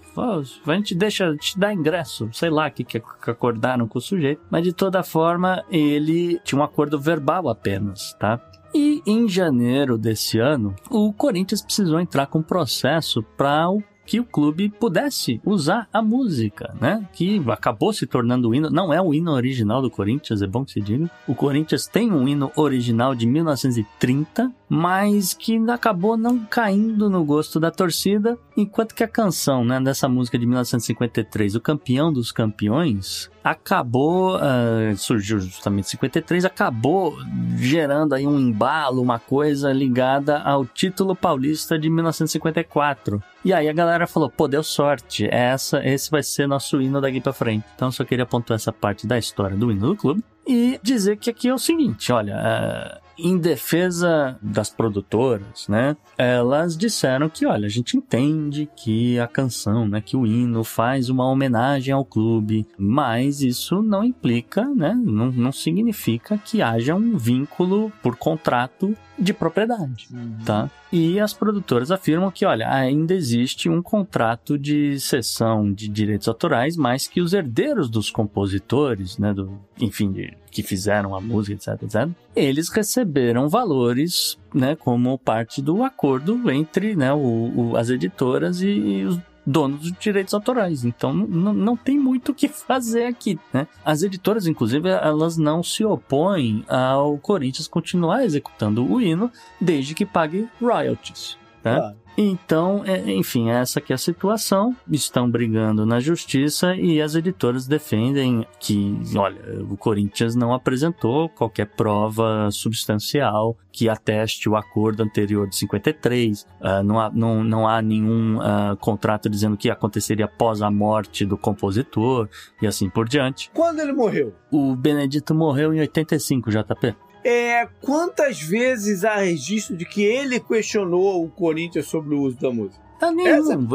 a gente deixa te dar ingresso, sei lá o que, que que acordaram com o sujeito, mas de toda forma ele tinha um acordo verbal apenas, tá? E em janeiro desse ano, o Corinthians precisou entrar com um processo para que o clube pudesse usar a música, né? Que acabou se tornando o hino. Não é o hino original do Corinthians, é bom que se diga. O Corinthians tem um hino original de 1930, mas que acabou não caindo no gosto da torcida, enquanto que a canção né, dessa música de 1953, O Campeão dos Campeões, acabou, uh, surgiu justamente em 53, acabou gerando aí um embalo, uma coisa ligada ao título paulista de 1954. E aí a galera falou, pô, deu sorte, essa, esse vai ser nosso hino daqui pra frente. Então só queria pontuar essa parte da história do hino do clube e dizer que aqui é o seguinte, olha, uh, em defesa das produtoras, né? Elas disseram que, olha, a gente entende que a canção, né, que o hino faz uma homenagem ao clube, mas isso não implica, né, não, não significa que haja um vínculo por contrato de propriedade, uhum. tá? E as produtoras afirmam que, olha, ainda existe um contrato de cessão de direitos autorais, mas que os herdeiros dos compositores, né, do, enfim, de, que fizeram a música, etc, etc, eles receberam valores, né, como parte do acordo entre, né, o, o as editoras e, e os donos dos direitos autorais. Então não tem muito o que fazer aqui, né? As editoras, inclusive, elas não se opõem ao Corinthians continuar executando o hino desde que pague royalties. Né? Então, é, enfim, essa que é a situação. Estão brigando na justiça e as editoras defendem que, olha, o Corinthians não apresentou qualquer prova substancial que ateste o acordo anterior de 53. Uh, não, há, não, não há nenhum uh, contrato dizendo que aconteceria após a morte do compositor e assim por diante. Quando ele morreu? O Benedito morreu em 85, JP. É, quantas vezes há registro de que ele questionou o Corinthians sobre o uso da música? Tá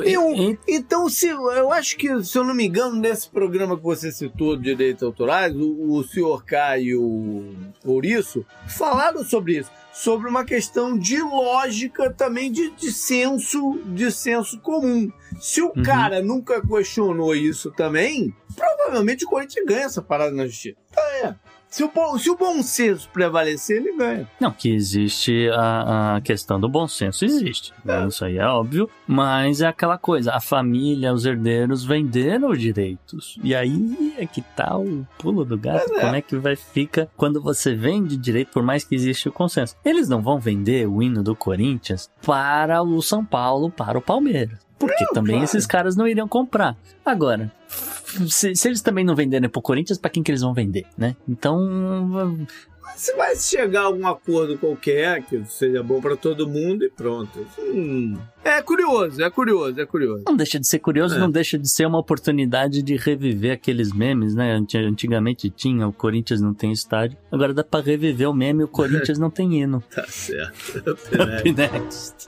eu, então, se, eu acho que, se eu não me engano, nesse programa que você citou de direitos autorais, o, o senhor K e o Ouriço falaram sobre isso. Sobre uma questão de lógica também de, de senso de senso comum. Se o uhum. cara nunca questionou isso também, provavelmente o Corinthians ganha essa parada na justiça. Tá, é. Se o, bom, se o bom senso prevalecer, ele ganha. Não, que existe a, a questão do bom senso, existe. Né? Isso aí é óbvio. Mas é aquela coisa: a família, os herdeiros venderam os direitos. E aí é que tá o pulo do gato. É. Como é que vai ficar quando você vende direito, por mais que exista o consenso? Eles não vão vender o hino do Corinthians para o São Paulo, para o Palmeiras. Porque não, também claro. esses caras não iriam comprar. Agora, se, se, eles também não venderem pro Corinthians, para quem que eles vão vender, né? Então. Se vai chegar a algum acordo qualquer que seja bom para todo mundo e pronto. Hum. É curioso, é curioso, é curioso. Não deixa de ser curioso, é. não deixa de ser uma oportunidade de reviver aqueles memes, né? Antigamente tinha, o Corinthians não tem estádio. Agora dá para reviver o meme, o Corinthians não tem hino. tá certo. Up next.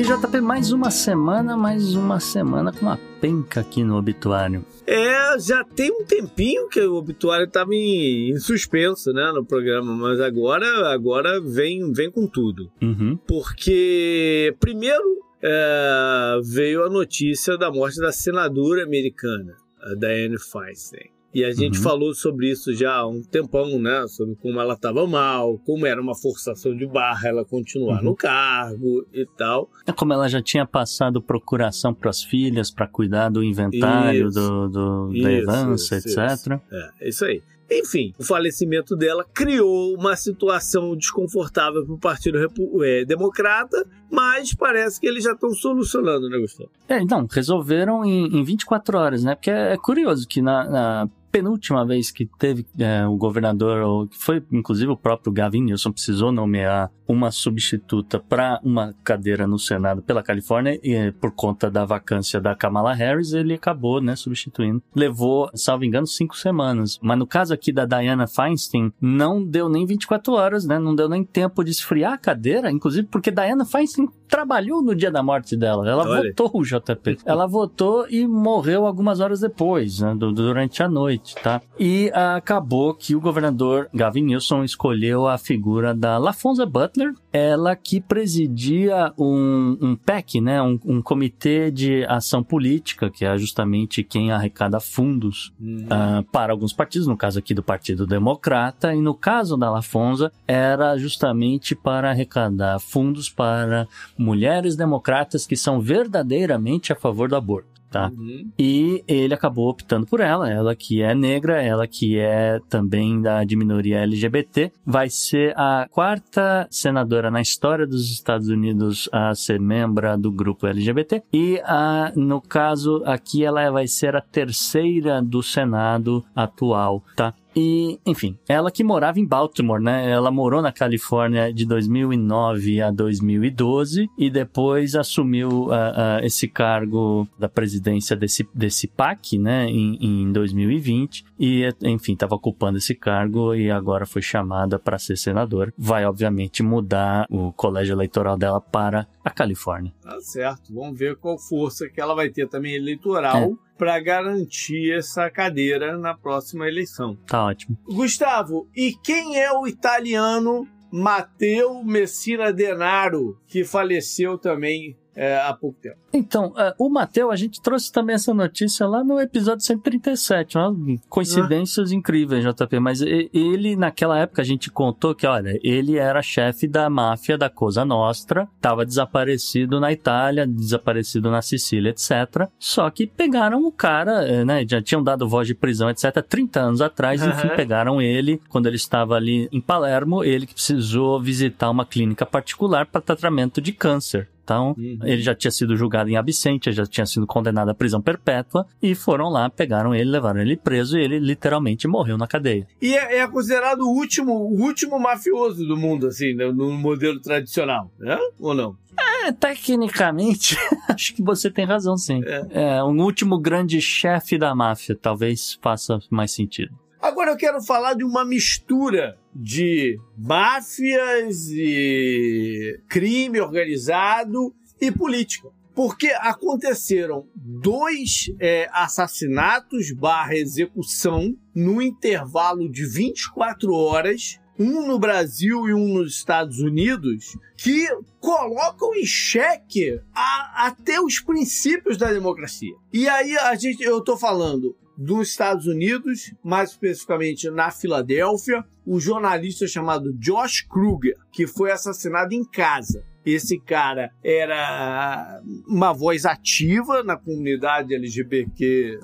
E JP, mais uma semana, mais uma semana com uma penca aqui no obituário. É, já tem um tempinho que o obituário estava em, em, suspenso, né, no programa, mas agora, agora vem, vem com tudo. Uhum. Porque, primeiro, é, veio a notícia da morte da senadora americana, a Dianne Feinstein. E a gente uhum. falou sobre isso já há um tempão, né? Sobre como ela estava mal, como era uma forçação de barra ela continuar uhum. no cargo e tal. É como ela já tinha passado procuração para as filhas para cuidar do inventário, isso, do, do isso, da herança, isso, etc. É, isso aí. Enfim, o falecimento dela criou uma situação desconfortável para o Partido é, Democrata, mas parece que eles já estão solucionando, né, Gustavo? É, não, resolveram em, em 24 horas, né? Porque é, é curioso que na, na penúltima vez que teve é, o governador, ou que foi inclusive o próprio Gavin Newsom, precisou nomear uma substituta para uma cadeira no Senado pela Califórnia, e por conta da vacância da Kamala Harris, ele acabou, né, substituindo. Levou, salvo engano, cinco semanas. Mas no caso aqui da Diana Feinstein, não deu nem 24 horas, né? Não deu nem tempo de esfriar a cadeira, inclusive porque Diana Feinstein trabalhou no dia da morte dela. Ela Olha. votou o JP. Ela votou e morreu algumas horas depois, né, durante a noite, tá? E acabou que o governador Gavin Newsom escolheu a figura da LaFonza Butler, ela que presidia um, um PEC, né, um, um, comitê de ação política, que é justamente quem arrecada fundos uhum. uh, para alguns partidos, no caso aqui do Partido Democrata, e no caso da LaFonza, era justamente para arrecadar fundos para mulheres democratas que são verdadeiramente a favor do aborto. Tá? Uhum. E ele acabou optando por ela, ela que é negra, ela que é também da de minoria LGBT, vai ser a quarta senadora na história dos Estados Unidos a ser membro do grupo LGBT e a, no caso aqui ela vai ser a terceira do Senado atual, tá? E, enfim, ela que morava em Baltimore, né? Ela morou na Califórnia de 2009 a 2012 e depois assumiu uh, uh, esse cargo da presidência desse, desse PAC, né? Em, em 2020 e, enfim, estava ocupando esse cargo e agora foi chamada para ser senadora. Vai, obviamente, mudar o colégio eleitoral dela para a Califórnia. Tá certo. Vamos ver qual força que ela vai ter também eleitoral. É. Para garantir essa cadeira na próxima eleição. Tá ótimo. Gustavo, e quem é o italiano Matteo Messina Denaro, que faleceu também é, há pouco tempo? Então, uh, o Mateu, a gente trouxe também essa notícia lá no episódio 137, ó, coincidências incríveis, JP, mas ele, naquela época, a gente contou que, olha, ele era chefe da máfia da Cosa Nostra, estava desaparecido na Itália, desaparecido na Sicília, etc. Só que pegaram o cara, eh, né, já tinham dado voz de prisão, etc., 30 anos atrás, enfim, Uhum. pegaram ele quando ele estava ali em Palermo, ele que precisou visitar uma clínica particular para tratamento de câncer. Então, Uhum. ele já tinha sido julgado em Absente, já tinha sido condenado à prisão perpétua, e foram lá, pegaram ele, levaram ele preso e ele literalmente morreu na cadeia. E é, é considerado o último, o último mafioso do mundo, assim, no, no modelo tradicional, né? Ou não? É, tecnicamente, acho que você tem razão, sim. É. um último grande chefe da máfia, talvez faça mais sentido. Agora eu quero falar de uma mistura de máfias e crime organizado e política. Porque aconteceram dois é, assassinatos barra execução no intervalo de 24 horas, um no Brasil e um nos Estados Unidos, que colocam em xeque a- até os princípios da democracia. E aí a gente, eu tô falando dos Estados Unidos, mais especificamente na Filadélfia, o jornalista chamado Josh Kruger, que foi assassinado em casa. Esse cara era uma voz ativa na comunidade LGBT+,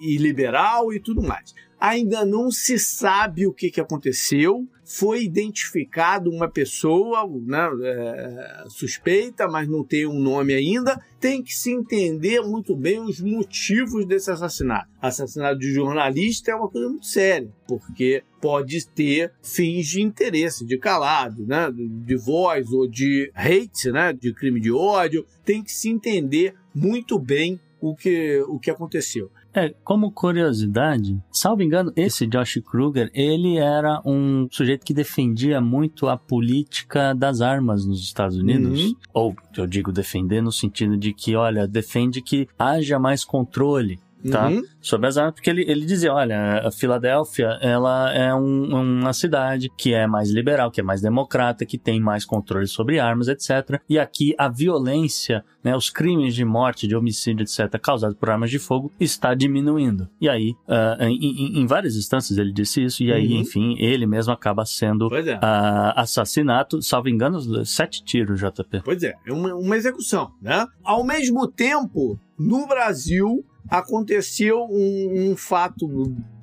e liberal e tudo mais. Ainda não se sabe o que, que aconteceu. Foi identificado uma pessoa né, é, suspeita, mas não tem um nome ainda. Tem que se entender muito bem os motivos desse assassinato. Assassinato de jornalista é uma coisa muito séria, porque pode ter fins de interesse, de calado, né, de voz ou de hate, né, de crime de ódio. Tem que se entender muito bem o que, o que aconteceu. É, como curiosidade, salvo engano, esse Josh Kruger, ele era um sujeito que defendia muito a política das armas nos Estados Unidos. Uhum. Ou, eu digo defender no sentido de que, olha, defende que haja mais controle. Tá? Uhum. Sobre as armas, porque ele, ele dizia, olha, a Filadélfia, ela é um- uma cidade que é mais liberal, que é mais democrata, que tem mais controle sobre armas, etc. E aqui a violência, né, os crimes de morte, de homicídio, etc., causados por armas de fogo, está diminuindo. E aí, ah, em, em- várias instâncias ele disse isso, e aí, Uhum. enfim, ele mesmo acaba sendo é. ah, assassinado, salvo engano, sete tiros, JP. Pois é, é uma, uma execução, né? Ao mesmo tempo, no Brasil, aconteceu um, um fato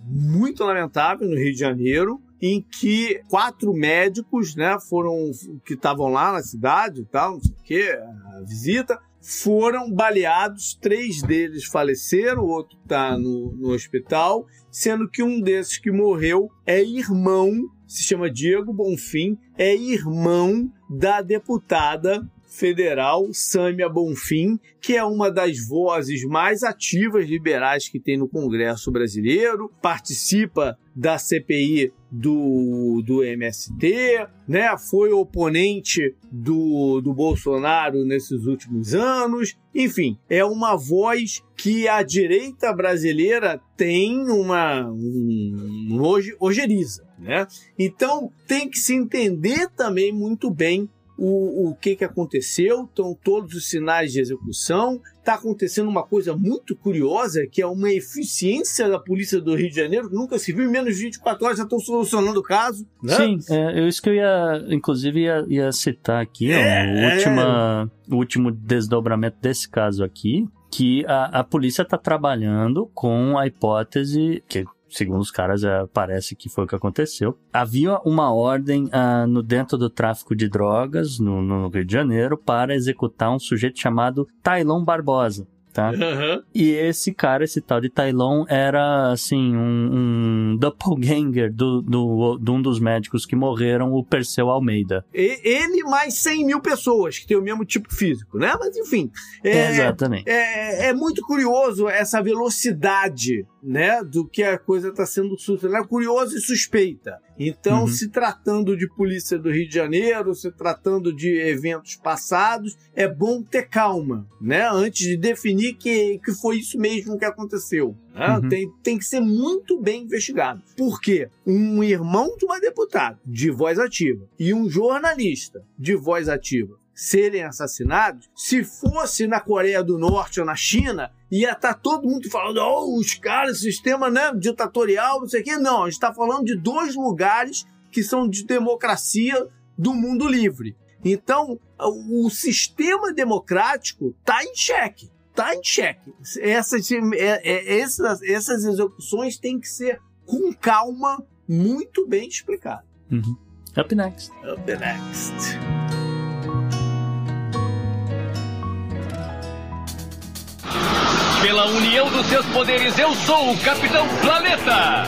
muito lamentável no Rio de Janeiro, em que quatro médicos, né, foram que estavam lá na cidade e tal, não sei o quê, a visita, foram baleados, três deles faleceram, o outro está no, no hospital, sendo que um desses que morreu é irmão, se chama Diego Bonfim, é irmão da deputada federal Sâmia Bonfim, que é uma das vozes mais ativas liberais que tem no Congresso brasileiro, participa da CPI do, do MST, né? Foi oponente do, do Bolsonaro nesses últimos anos. Enfim, é uma voz que a direita brasileira tem uma um, ojeriza, né? Então tem que se entender também muito bem o, o que, que aconteceu, estão todos os sinais de execução. Está acontecendo uma coisa muito curiosa, que é uma eficiência da polícia do Rio de Janeiro, que nunca se viu, em menos de 24 horas já estão solucionando o caso. Né? Sim, é, eu- isso que eu ia, inclusive, ia, ia citar aqui, ó, É. o, última- o último desdobramento desse caso aqui, que a, a polícia está trabalhando com a hipótese que segundo os caras, é, parece que foi o que aconteceu. Havia uma ordem ah, no dentro do tráfico de drogas no, no Rio de Janeiro para executar um sujeito chamado Tailon Barbosa. Tá? Aham. E esse cara, esse tal de Tailon, era assim, um, um doppelganger do, do, de um dos médicos que morreram, o Perseu Almeida. E- Ele mais 100 mil pessoas que tem o mesmo tipo físico, né? Mas enfim. É, Exatamente. é, é muito curioso essa velocidade, né? Do que a coisa está sendo suscitada. É curioso e suspeita. Então, Uhum. se tratando de polícia do Rio de Janeiro, se tratando de eventos passados, é bom ter calma, né? Antes de definir que, que foi isso mesmo que aconteceu. né? Uhum. Tem, tem que ser muito bem investigado. Por quê? Um irmão de uma deputada de voz ativa e um jornalista de voz ativa serem assassinados, se fosse na Coreia do Norte ou na China, ia estar todo mundo falando, oh, os caras, sistema né, ditatorial, não sei o quê. Não, a gente está falando de dois lugares que são de democracia do mundo livre. Então, o sistema democrático está em xeque. Está em xeque. Essas, é- é- essas, essas execuções têm que ser com calma, muito bem explicadas. Uhum. Up next. Up next. Pela união dos seus poderes, eu sou o Capitão Planeta!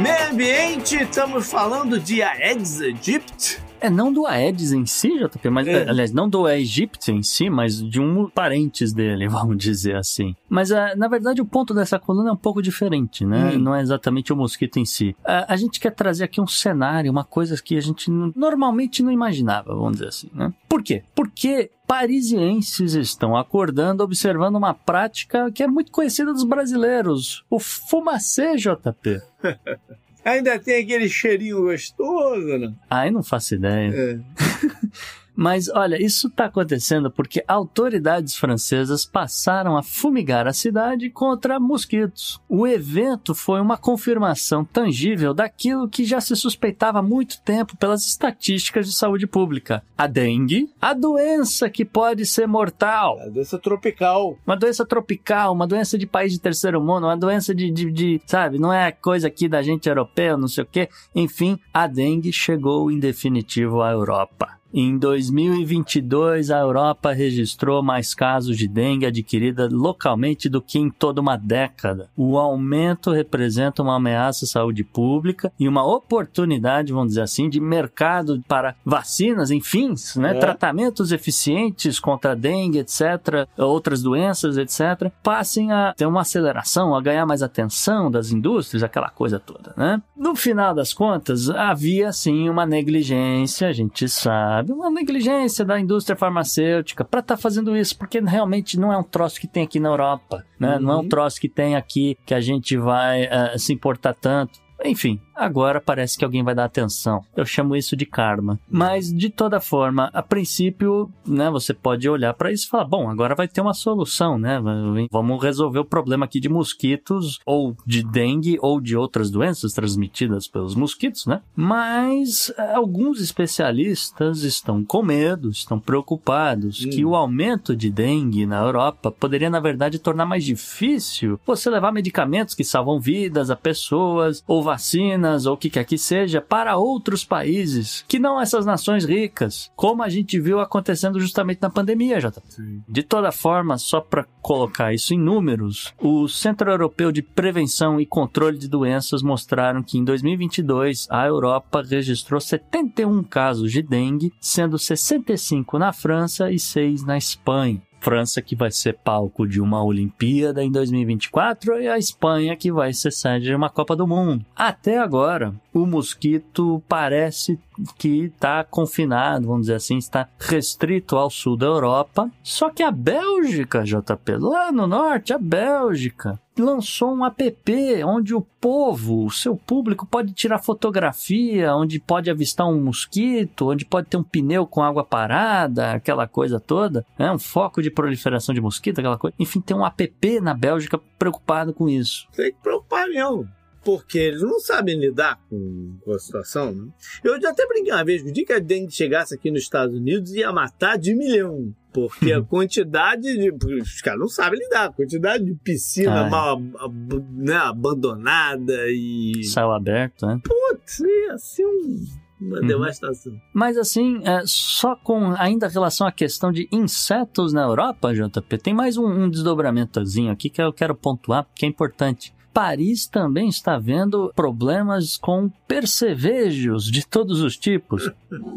Meio ambiente, estamos falando de Aedes aegypti. É, não do Aedes em si, JP, mas, É. aliás, não do Egipte em si, mas de um parentes dele, vamos dizer assim. Mas, ah, na verdade, o ponto dessa coluna é um pouco diferente, né? Hum. Não é exatamente o mosquito em si. Ah, a gente quer trazer aqui um cenário, uma coisa que a gente normalmente não imaginava, vamos dizer assim, né? Por quê? Porque parisienses estão acordando observando uma prática que é muito conhecida dos brasileiros, o fumacê, JP. Ainda tem aquele cheirinho gostoso, né? Ai, não faço ideia. É. Mas olha, isso está acontecendo porque autoridades francesas passaram a fumigar a cidade contra mosquitos. O evento foi uma confirmação tangível daquilo que já se suspeitava há muito tempo pelas estatísticas de saúde pública: a dengue, a doença que pode ser mortal. A doença tropical. Uma doença tropical, uma doença de país de terceiro mundo, uma doença de, de, de, sabe, não é coisa aqui da gente europeu, não sei o quê. Enfim, a dengue chegou em definitivo à Europa. Em 2022, a Europa registrou mais casos de dengue adquirida localmente do que em toda uma década. O aumento representa uma ameaça à saúde pública e uma oportunidade, vamos dizer assim, de mercado para vacinas, enfim, né? É. tratamentos eficientes contra a dengue, etc., outras doenças, etc., passem a ter uma aceleração, a ganhar mais atenção das indústrias, aquela coisa toda, né? No final das contas, havia sim uma negligência, a gente sabe, uma negligência da indústria farmacêutica para estar fazendo isso, porque realmente não é um troço que tem aqui na Europa, né? Não é um troço que tem aqui que a gente vai eh, se importar tanto. Enfim, agora parece que alguém vai dar atenção. Eu chamo isso de karma. Mas de toda forma, a princípio, né, você pode olhar para isso e falar: bom, agora vai ter uma solução, né? Vamos resolver o problema aqui de mosquitos ou de dengue ou de outras doenças transmitidas pelos mosquitos, né? Mas alguns especialistas estão com medo, estão preocupados que o aumento de dengue na Europa poderia, na verdade, tornar mais difícil você levar medicamentos que salvam vidas a pessoas ou vacinas ou o que quer que seja para outros países que não essas nações ricas, como a gente viu acontecendo justamente na pandemia, já. De toda forma, só para colocar isso em números, o Centro Europeu de Prevenção e Controle de Doenças mostraram que em 2022 a Europa registrou 71 casos de dengue, sendo 65 na França e 6 na Espanha. França que vai ser palco de uma Olimpíada em 2024 e a Espanha que vai ser sede de uma Copa do Mundo. Até agora, o mosquito parece que está confinado, vamos dizer assim, está restrito ao sul da Europa. Só que a Bélgica, JP, lá no norte, a Bélgica lançou um app onde o povo, o seu público pode tirar fotografia, onde pode avistar um mosquito, onde pode ter um pneu com água parada, aquela coisa toda, né? um foco de proliferação de mosquito, aquela coisa. Enfim, tem um app na Bélgica preocupado com isso. Tem que preocupar mesmo. Porque eles não sabem lidar com, com a situação. Né? Eu já até brinquei uma vez que o dia que a dengue chegasse aqui nos Estados Unidos ia matar de milhão. Porque a quantidade de. Os caras não sabem lidar. A quantidade de piscina Ah, é. mal ab- né, abandonada e. Céu aberto, né? Putz, ia ser um- uma Uhum. devastação. Mas assim, é, só com ainda relação à questão de insetos na Europa, JP, tem mais um, um desdobramentozinho aqui que eu quero pontuar, porque é importante. Paris também está vendo problemas com percevejos de todos os tipos.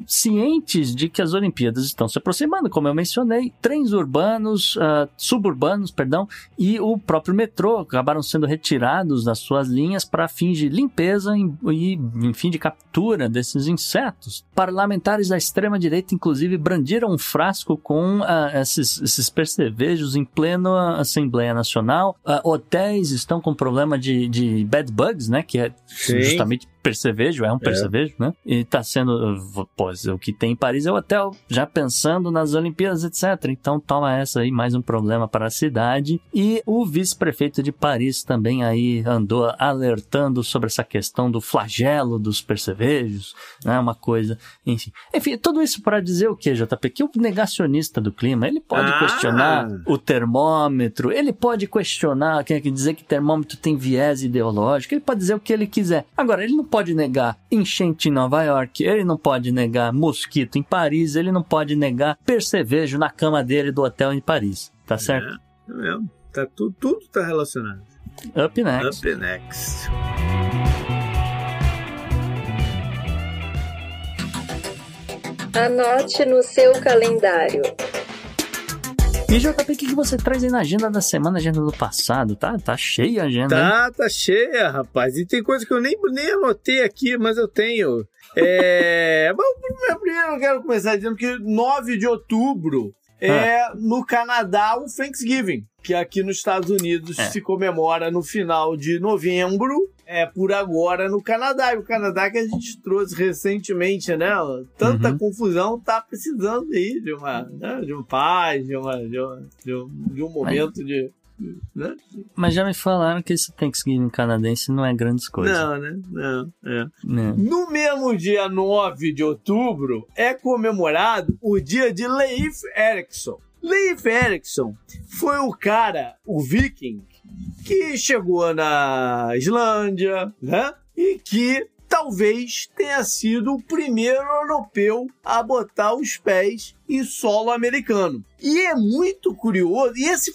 Cientes de que as Olimpíadas estão se aproximando, como eu mencionei, trens urbanos, ah, suburbanos, perdão, e o próprio metrô acabaram sendo retirados das suas linhas para fins de limpeza e em fim de captura desses insetos. Parlamentares da extrema-direita, inclusive, brandiram um frasco com ah, esses, esses percevejos em plena Assembleia Nacional. Ah, hotéis estão com problema de, de bed bugs, né? Que é Sim. justamente percevejo, é um percevejo, né? E tá sendo, pô, o que tem em Paris é o hotel, já pensando nas Olimpíadas, etc. Então toma essa aí, mais um problema para a cidade. E o vice-prefeito de Paris também aí andou alertando sobre essa questão do flagelo dos percevejos, né? Uma coisa, enfim. Enfim, tudo isso para dizer o que, JP? Que o negacionista do clima, ele pode Ah! questionar o termômetro, ele pode questionar, quer dizer que termômetro tem viés ideológico, ele pode dizer o que ele quiser. Agora, ele não pode negar enchente em Nova York, ele não pode negar mosquito em Paris, ele não pode negar percevejo na cama dele do hotel em Paris. Tá certo? É mesmo. Tá tudo, tudo tá relacionado. Up next. Up next. Anote no seu calendário. E JP, o que, que você traz aí na agenda da semana, agenda do passado? Tá, tá cheia a agenda, hein? Tá, tá cheia, rapaz. E tem coisa que eu nem, nem anotei aqui, mas eu tenho. É. Bom, primeiro- primeiro eu quero começar dizendo que 9 de outubro é no Canadá o Thanksgiving, que aqui nos Estados Unidos É. se comemora no final de novembro. É por agora no Canadá. E o Canadá que a gente trouxe recentemente, né? Tanta Uhum. confusão tá precisando aí de uma, né, de um paz, de, uma, de, uma- um, de um momento de. Né? Mas já me falaram que esse Thanksgiving canadense não é grandes coisas. Não, né? Não, é. Né? No mesmo dia 9 de outubro é comemorado o dia de Leif Erikson. Leif Erikson foi o cara, o viking, que chegou na Islândia, né? E que talvez tenha sido o primeiro europeu a botar os pés em solo americano. E é muito curioso, e esse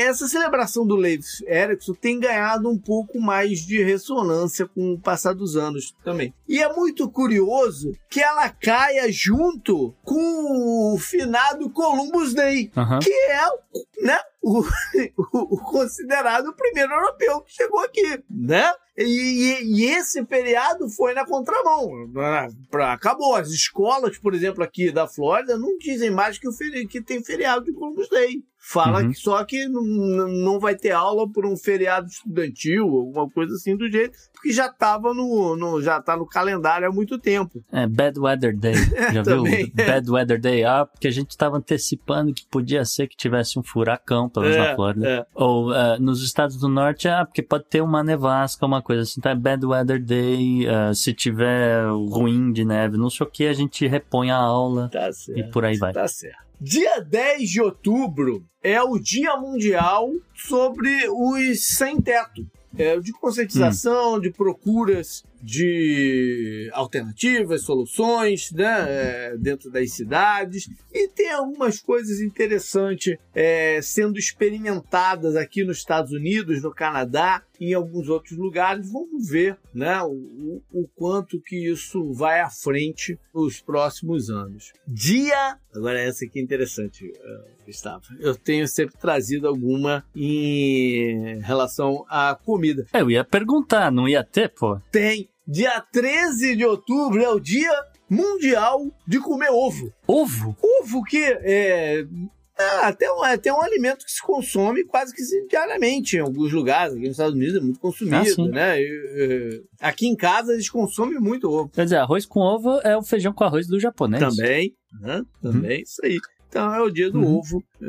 essa celebração do Leif Erikson tem ganhado um pouco mais de ressonância com o passar dos anos também. E é muito curioso que ela caia junto com o finado Columbus Day, Aham. que é né, o, o- o considerado o primeiro europeu que chegou aqui, né? E, e- e esse feriado foi na contramão. Acabou. As escolas, por exemplo, aqui da Flórida, não dizem mais que, o feri- que tem feriado de Columbus Day. Fala Uhum. que só que não vai ter aula por um feriado estudantil, alguma coisa assim do jeito, porque já estava no, no- já tá no calendário há muito tempo. É Bad Weather Day. Já viu? é. Bad Weather Day. Ah, porque a gente tava antecipando que podia ser que tivesse um furacão, pelo menos na Flórida. é. Ou ah, nos estados do norte, ah, porque pode ter uma nevasca, uma coisa assim. Tá? Bad Weather Day. ah, se tiver ruim de neve, não sei o que, a gente repõe a aula Tá certo. e por aí vai. Tá certo. Dia 10 de outubro é o Dia Mundial sobre os sem teto. É, de conscientização, de procuras de alternativas, soluções né, é, dentro das cidades. E tem algumas coisas interessantes é, sendo experimentadas aqui nos Estados Unidos, no Canadá e em alguns outros lugares. Vamos ver né, o, o- quanto que isso vai à frente nos próximos anos. Dia. Agora, essa aqui é interessante, eh, Gustavo. Eu tenho sempre trazido alguma em relação à comida. Eu ia perguntar, não ia ter, pô? Tem. Dia 13 de outubro é o Dia Mundial de Comer Ovo. Ovo? Ovo que é. é até, um, é até um alimento que se consome quase que diariamente em alguns lugares. Aqui nos Estados Unidos é muito consumido, Ah, né? E, é, aqui em casa eles consomem muito ovo. Quer dizer, arroz com ovo é o feijão com arroz do japonês. Também, né? Também, isso aí. Então é o dia do Uhum. ovo. É,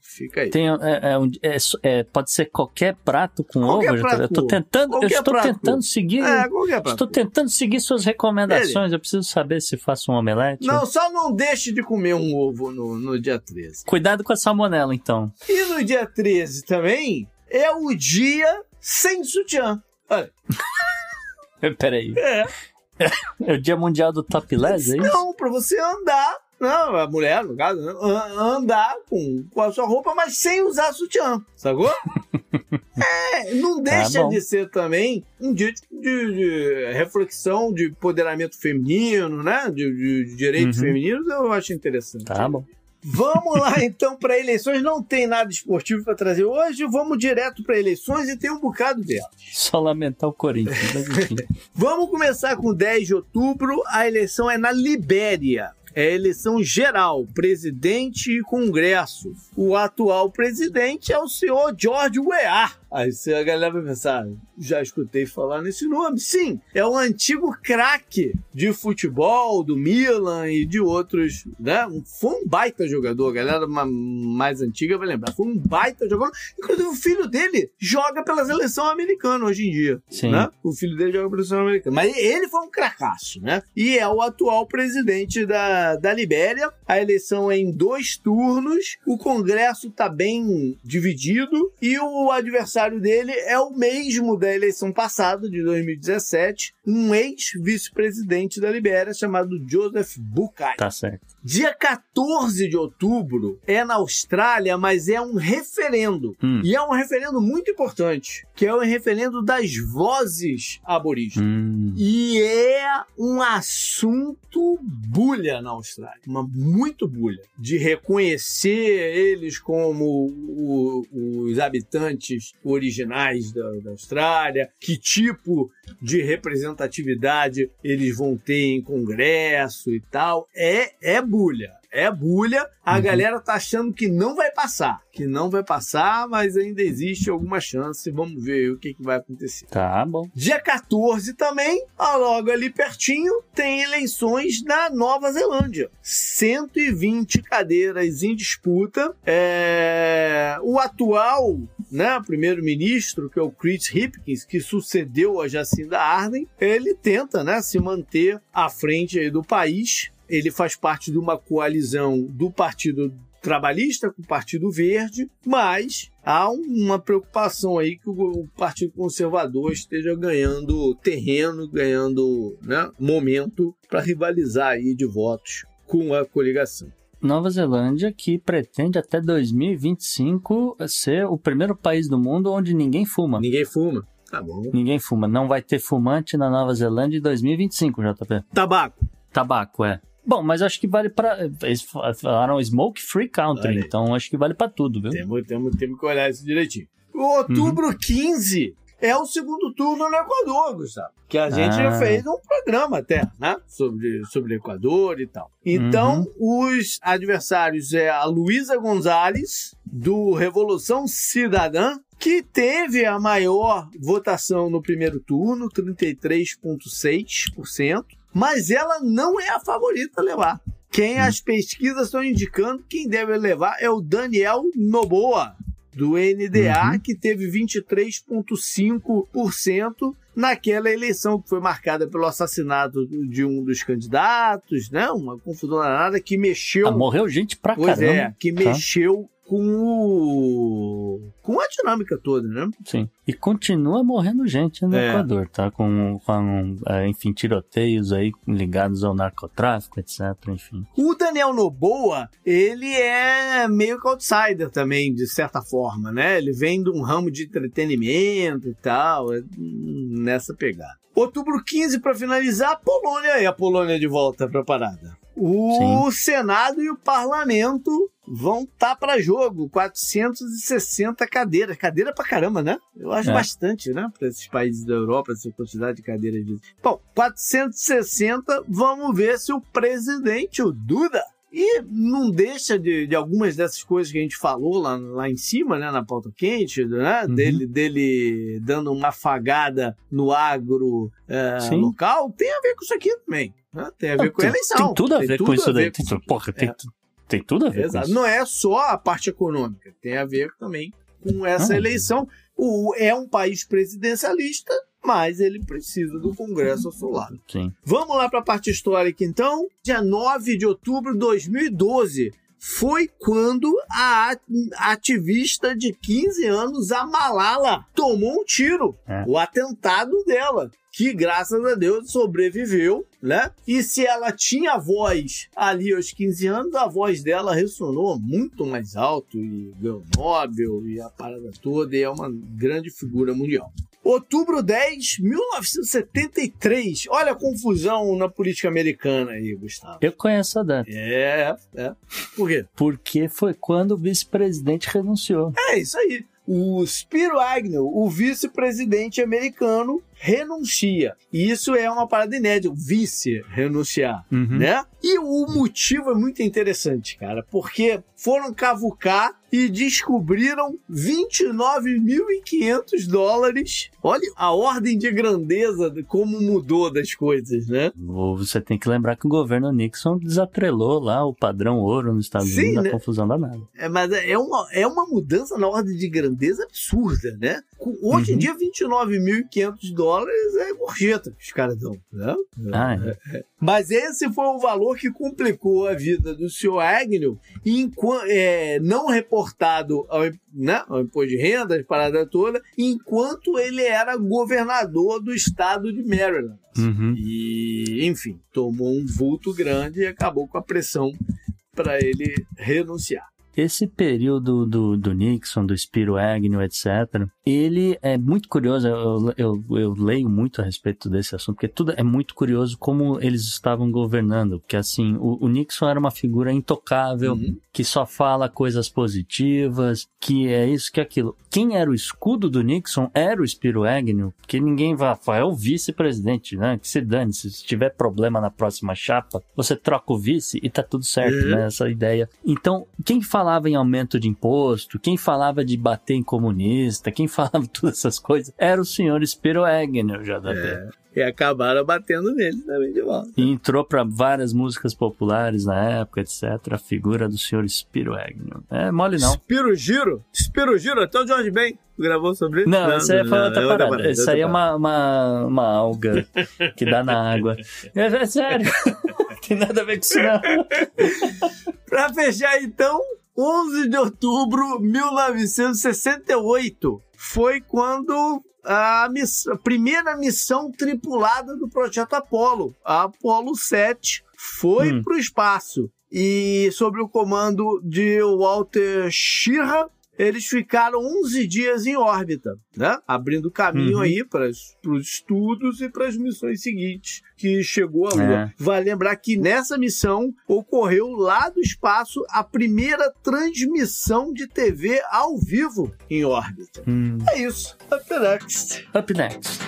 fica aí. Tem, é, é é é, pode ser qualquer prato com Qualquer ovo? prato eu tô com tentando, eu estou prato tentando seguir. É. Estou tentando seguir suas recomendações. Eu preciso saber se faço um omelete. Não, só não deixe de comer um ovo no, no dia 13. Cuidado com a salmonela, então. E no dia 13 também é o dia sem sutiã. Olha, Peraí. é. É o dia mundial do topless, é isso? Não, pra você andar. Não, a mulher, no caso, né? an- andar com, com a sua roupa, mas sem usar sutiã, sacou? é, não deixa Tá bom. de ser também um dia de, de- de reflexão de empoderamento feminino, né? De, de- direitos Uhum. femininos, eu acho interessante. Tá bom. Vamos lá então para eleições. Não tem nada esportivo para trazer hoje. Vamos direto para eleições e tem um bocado dela. Só lamentar o Corinthians. Vamos começar com 10 de outubro. A eleição é na Libéria. É eleição geral, presidente e congresso. O atual presidente é o senhor George Weah. Aí você- a galera vai pensar, já escutei falar nesse nome. Sim, é o antigo craque de futebol, do Milan e de outros, né? Um- Foi um baita jogador, a galera ma- mais antiga vai lembrar. Foi um baita jogador. Inclusive o filho dele joga pela seleção americana hoje em dia. Sim. Né? O filho dele joga pela seleção americana. Mas ele foi um cracaço, né? E é o atual presidente da, da Libéria. A eleição é em dois turnos. O Congresso tá bem dividido. E o adversário dele é o mesmo da eleição passada, de 2017. Um ex-vice-presidente da Libéria chamado Joseph Bukai. Tá certo. Dia 14 de outubro é na Austrália, mas é um referendo. Hum. E é um referendo muito importante, que é o referendo das vozes aborígenes. Hum, E é um assunto bulha na Austrália. Uma muito bulha. De reconhecer eles como o- os habitantes originais da, da Austrália, que tipo de representatividade eles vão ter em congresso e tal. É, é bulha. É bulha. A Uhum. galera tá achando que não vai passar. Que não vai passar, mas ainda existe alguma chance. Vamos ver o que, que vai acontecer. tá bom. Dia 14 também, logo ali pertinho, tem eleições na Nova Zelândia. 120 cadeiras em disputa. É, O atual né, primeiro-ministro, que é o Chris Hipkins, que sucedeu a Jacinda Ardern, ele tenta né, se manter à frente do país. Ele faz parte de uma coalizão do Partido Trabalhista com o Partido Verde, mas há uma preocupação aí que o Partido Conservador esteja ganhando terreno, ganhando né, momento para rivalizar aí de votos com a coligação. Nova Zelândia que pretende até 2025 ser o primeiro país do mundo onde ninguém fuma. Ninguém fuma. Tá bom. Ninguém fuma. Não vai ter fumante na Nova Zelândia em 2025, JP. Tabaco. Tabaco, é. Bom, mas acho que vale pra. Eles falaram Smoke Free Country, aí. então acho que vale pra tudo, viu? Temos, temos, temos que olhar isso direitinho. Outubro 15 é o segundo turno no Equador, Gustavo. Que a gente já Ah. fez um programa até, né? Sobre, sobre o Equador e tal. Então, os adversários é a Luísa Gonzalez, do Revolução Cidadã, que teve a maior votação no primeiro turno, 33,6%, mas ela não é a favorita a levar. Quem as pesquisas estão indicando quem deve levar é o Daniel Noboa, do NDA, que teve 23,5% naquela eleição que foi marcada pelo assassinato de um dos candidatos, né? Uma confusão danada que mexeu. Ah, morreu gente pra pois caramba. é, que tá? mexeu com o... com a dinâmica toda, né? Sim. E continua morrendo gente no É. Equador, tá? Com, com é, enfim, tiroteios aí ligados ao narcotráfico, etc. Enfim. O Daniel Noboa, ele é meio que outsider também, de certa forma, né? Ele vem de um ramo de entretenimento e tal, é, nessa pegada. Outubro 15, para finalizar, Polônia. E a Polônia de volta pra parada. O Senado e o Parlamento vão estar para jogo. 460 cadeiras. Cadeira pra caramba, né? Eu acho É. bastante, né? Para esses países da Europa, essa quantidade de cadeiras. Bom, 460. Vamos ver se o presidente, o Duda, e não deixa de, de algumas dessas coisas que a gente falou lá, lá em cima, né, na pauta quente, né, Uhum. dele, dele dando uma afagada no agro é, Sim. local, tem a ver com isso aqui também. Né? Tem a ver Não, com a tem, eleição. tem tudo a ver com isso daí. Tem tudo- porra, tem É. Tem tudo a ver Exato. com isso. Não é só a parte econômica, tem a ver também com essa Ah. eleição. O, é um país presidencialista, mas ele precisa do Congresso ao seu lado. Sim. Vamos lá para a parte histórica, então. Dia 9 de outubro de 2012 foi quando a at- ativista de 15 anos, a Malala, tomou um tiro. É. O atentado dela. Que, graças a Deus, sobreviveu, né? E se ela tinha voz ali aos 15 anos, a voz dela ressonou muito mais alto e ganhou Nobel e a parada toda, e é uma grande figura mundial. Outubro 10, 1973. Olha a confusão na política americana aí, Gustavo. Eu conheço a data. É, é. Por quê? Porque foi quando o vice-presidente renunciou. É isso aí. O Spiro Agnew, o vice-presidente americano, renuncia. E isso é uma parada inédita, o vice renunciar, Uhum. né? E o motivo é muito interessante, cara, porque foram cavucar e descobriram 29.500 dólares. Olha a ordem de grandeza de como mudou das coisas, né? Você tem que lembrar que o governo Nixon desatrelou lá o padrão ouro nos Estados Sim, Unidos, a né? confusão danada. É, mas é uma, é uma mudança na ordem de grandeza absurda, né? Hoje em Uhum. dia, 29.500 dólares é gorjeta que os caras dão, né? Ah, é. Mas esse foi o valor que complicou a vida do senhor Agnew, enqua- é, não reportado ao, né, ao imposto de renda, as paradas toda, enquanto ele era governador do estado de Maryland. Uhum. E, enfim, tomou um vulto grande e acabou com a pressão para ele renunciar. Esse período do, do Nixon, do Spiro Agnew, etc., ele é muito curioso. Eu, eu, eu leio muito a respeito desse assunto, porque tudo é muito curioso como eles estavam governando. Porque, assim, o, o Nixon era uma figura intocável, Uhum. que só fala coisas positivas, que é isso, que é aquilo. Quem era o escudo do Nixon era o Spiro Agnew, que ninguém vai falar, é o vice-presidente, né? Que se dane, se tiver problema na próxima chapa, você troca o vice e tá tudo certo, Uhum. né? Essa ideia. Então, quem falava em aumento de imposto, quem falava de bater em comunista, quem falava todas essas coisas, era o senhor Spiro Agnew, JP. E acabaram batendo nele também de volta. E entrou para várias músicas populares na época, etc. A figura do senhor Spiro Agnew. É mole não. Spiro Giro? Spiro Giro, até o George Ben gravou sobre isso. Não, isso aí foi outra é parada. parada, Isso aí é outra uma, uma, uma alga que dá na água. É, é sério. Tem nada a ver com isso, não. Pra fechar, então, 11 de outubro de 1968 foi quando a, miss- a primeira missão tripulada do projeto Apollo, a Apollo 7, foi Hum. para o espaço. E sob o comando de Walter Schirra, eles ficaram 11 dias em órbita, né? Abrindo caminho Uhum. aí para os estudos e para as missões seguintes que chegou à Lua. É. Vale lembrar que nessa missão ocorreu lá do espaço a primeira transmissão de TV ao vivo em órbita. Hum, É isso. Up next. up next.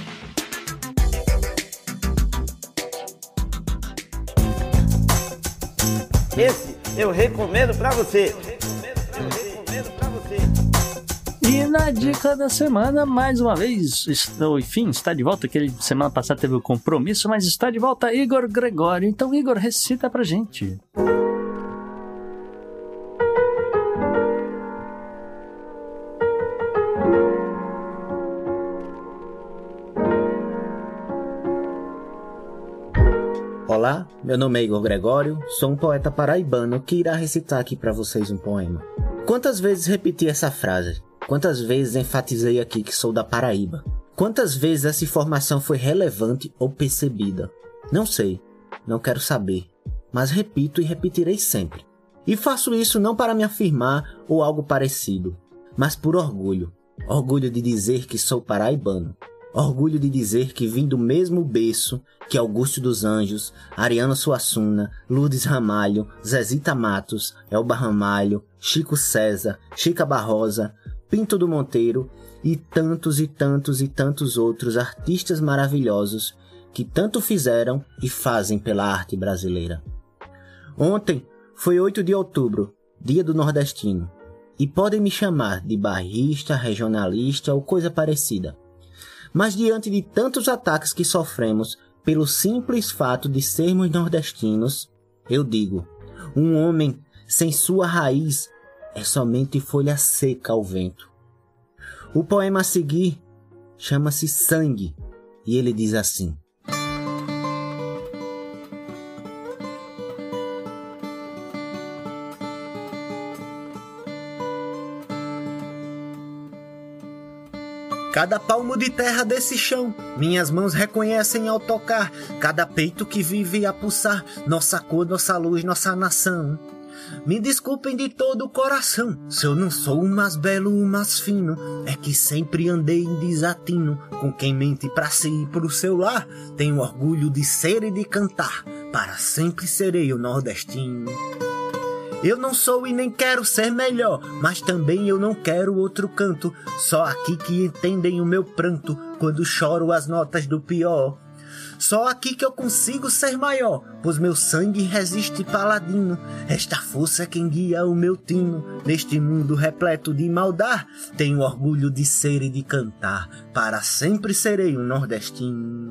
Esse eu recomendo pra você. E na dica da semana, mais uma vez, estou, enfim, está de volta. Aquele semana passada teve o compromisso, mas está de volta Igor Gregório. Então, Igor, recita pra gente. Olá, meu nome é Igor Gregório, sou um poeta paraibano que irá recitar aqui para vocês um poema. Quantas vezes repeti essa frase? Quantas vezes enfatizei aqui que sou da Paraíba? Quantas vezes essa informação foi relevante ou percebida? Não sei, não quero saber, mas repito e repetirei sempre. E faço isso não para me afirmar ou algo parecido, mas por orgulho. Orgulho de dizer que sou paraibano. Orgulho de dizer que vim do mesmo berço que Augusto dos Anjos, Ariano Suassuna, Lourdes Ramalho, Zezita Matos, Elba Ramalho, Chico César, Chica Barrosa, Pinto do Monteiro e tantos e tantos e tantos outros artistas maravilhosos que tanto fizeram e fazem pela arte brasileira. Ontem foi 8 de outubro, dia do nordestino, e podem me chamar de barrista, regionalista ou coisa parecida. Mas diante de tantos ataques que sofremos pelo simples fato de sermos nordestinos, eu digo: um homem sem sua raiz, é somente folha seca ao vento. O poema a seguir chama-se Sangue e ele diz assim: Cada palmo de terra desse chão, minhas mãos reconhecem ao tocar. Cada peito que vive a pulsar, nossa cor, nossa luz, nossa nação. Me desculpem de todo o coração, se eu não sou o mais belo, o mais fino, é que sempre andei em desatino com quem mente pra si e pro seu lar. Tenho orgulho de ser e de cantar, para sempre serei o nordestino. Eu não sou e nem quero ser melhor, mas também eu não quero outro canto. Só aqui que entendem o meu pranto quando choro as notas do pior. Só aqui que eu consigo ser maior, pois meu sangue resiste paladino. Esta força é quem guia o meu tino. Neste mundo repleto de maldade, tenho orgulho de ser e de cantar. Para sempre serei um nordestino.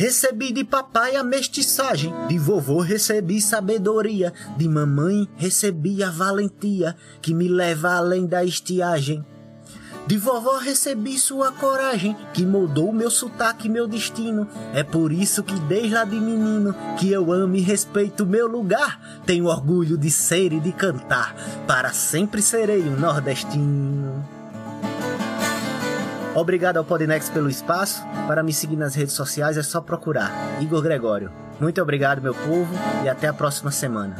Recebi de papai a mestiçagem, de vovô recebi sabedoria, de mamãe recebi a valentia que me leva além da estiagem. De vovó recebi sua coragem, que moldou meu sotaque e meu destino. É por isso que desde lá de menino, que eu amo e respeito meu lugar. Tenho orgulho de ser e de cantar, para sempre serei um nordestino. Obrigado ao Podnex pelo espaço. Para me seguir nas redes sociais é só procurar Igor Gregório. Muito obrigado, meu povo, e até a próxima semana.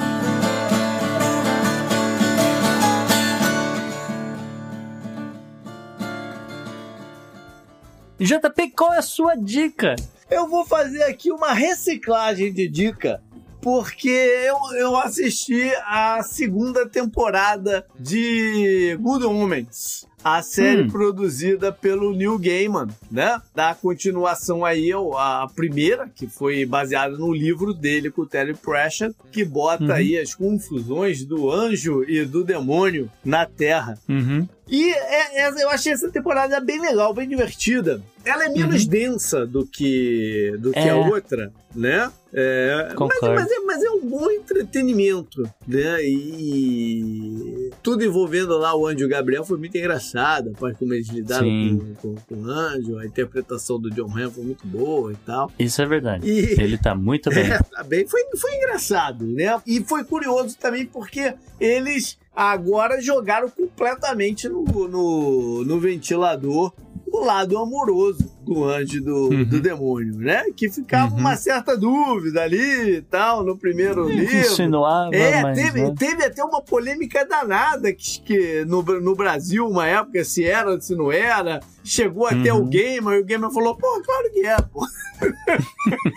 JP, qual é a sua dica? Eu vou fazer aqui uma reciclagem de dica porque eu, eu assisti a segunda temporada de Good Omens. A série Hum. produzida pelo Neil Gaiman, né? Da continuação aí, a primeira, que foi baseada no livro dele com o Terry Pratchett, que bota Uhum. aí as confusões do anjo e do demônio na Terra. Uhum. E é- é- eu achei essa temporada bem legal, bem divertida. Ela é menos densa do que, do que É. a outra, né? É, mas, mas é, mas é um bom entretenimento, né? E tudo envolvendo lá o Anjo Gabriel foi muito engraçado. A como eles lidaram Sim. com, com, com o Anjo, a interpretação do John Hamm foi muito boa e tal. Isso é verdade. E- Ele tá muito bem. É, tá bem. Foi, foi engraçado, né? E foi curioso também porque eles agora jogaram completamente no, no, no ventilador o lado amoroso do anjo e do, Uhum. do demônio, né? Que ficava Uhum. uma certa dúvida ali e tal no primeiro livro. Insinuava, É, mas. teve, né? teve até uma polêmica danada que, que no, no Brasil, uma época, se era ou se não era. Chegou até Uhum. o Gamer e o Gamer falou: pô, claro que é, pô.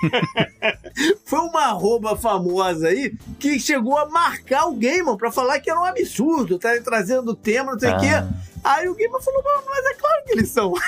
Foi uma arroba famosa aí que chegou a marcar o Gamer pra falar que era um absurdo, tá trazendo tema, não sei o Ah. quê. Aí o Gamer falou: "Mas- mas é claro que eles são.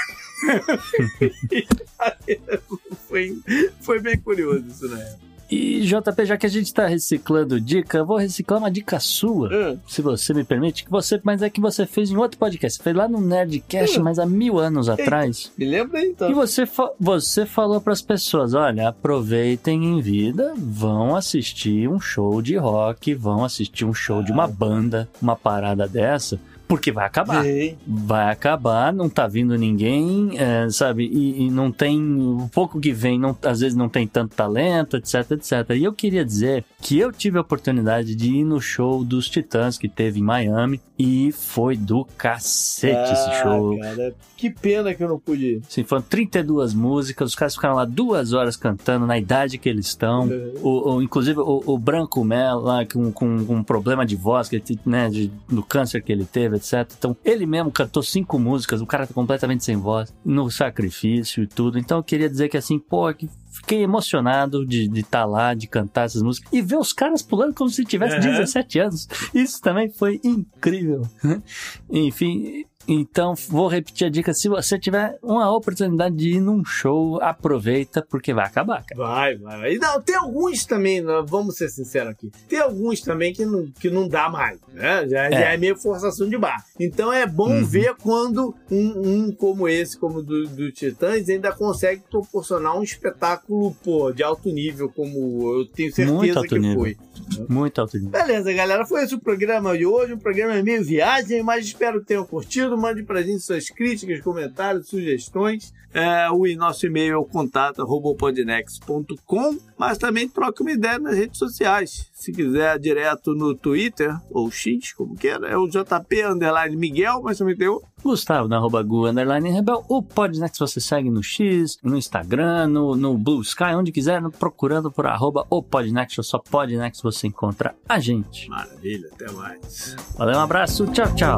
foi, foi bem curioso isso, né? E JP, já que a gente tá reciclando dica, eu vou reciclar uma dica sua, Hum. se você me permite, que você, mas é que você fez em outro podcast. Você fez lá no Nerdcast, Hum. mas há mil anos atrás. Me lembra aí, então. E você, fa- você falou pras pessoas: olha, aproveitem em vida, vão assistir um show de rock, vão assistir um show de uma banda, uma parada dessa, porque vai acabar. Sim. Vai acabar, não tá vindo ninguém, é, sabe? E, e não tem. O pouco que vem, não, às vezes não tem tanto talento, etc, etc. E eu queria dizer que eu tive a oportunidade de ir no show dos Titãs que teve em Miami e foi do cacete esse Ah, show. Cara, que pena que eu não pude ir. Sim, foram 32 músicas, os caras ficaram lá duas horas cantando na idade que eles estão. Uhum. O, o- inclusive o, o Branco Mel lá com, com, com um problema de voz, que, né, de, do câncer que ele teve, etc. Então ele mesmo cantou cinco músicas, o cara tá completamente sem voz, no sacrifício e tudo. Então eu queria dizer que assim, pô, que fiquei emocionado de estar lá, de cantar essas músicas e ver os caras pulando como se tivesse Uhum. 17 anos. Isso também foi incrível. Enfim, Então, vou repetir a dica. Se você tiver uma oportunidade de ir num show, aproveita, porque vai acabar, cara. Vai, vai. E não, tem alguns também, vamos ser sinceros aqui. Tem alguns também que não, que não dá mais, né? Já é, já é meio forçação de barra. Então é bom Uhum. ver quando um, um como esse, como do, do Titãs, ainda consegue proporcionar um espetáculo, pô, de alto nível, como eu tenho certeza Muito alto que nível. foi. Muito alto nível. Beleza, galera. Foi esse o programa de hoje. Um programa meio viagem, mas espero que tenham curtido. Mande pra gente suas críticas, comentários, sugestões. É, o nosso e-mail é o contato arroba podnext.com, mas também troque uma ideia nas redes sociais. Se quiser direto no Twitter, ou X, como queira, é o JP Underline Miguel, mas também tem o Gustavo, na arroba Gu, underline Rebel. O Podnext você segue no X, no Instagram, no, no Blue Sky, onde quiser, procurando por arroba o Podnext ou só Podnext você encontra a gente. Maravilha, até mais. Valeu, um abraço, tchau, tchau.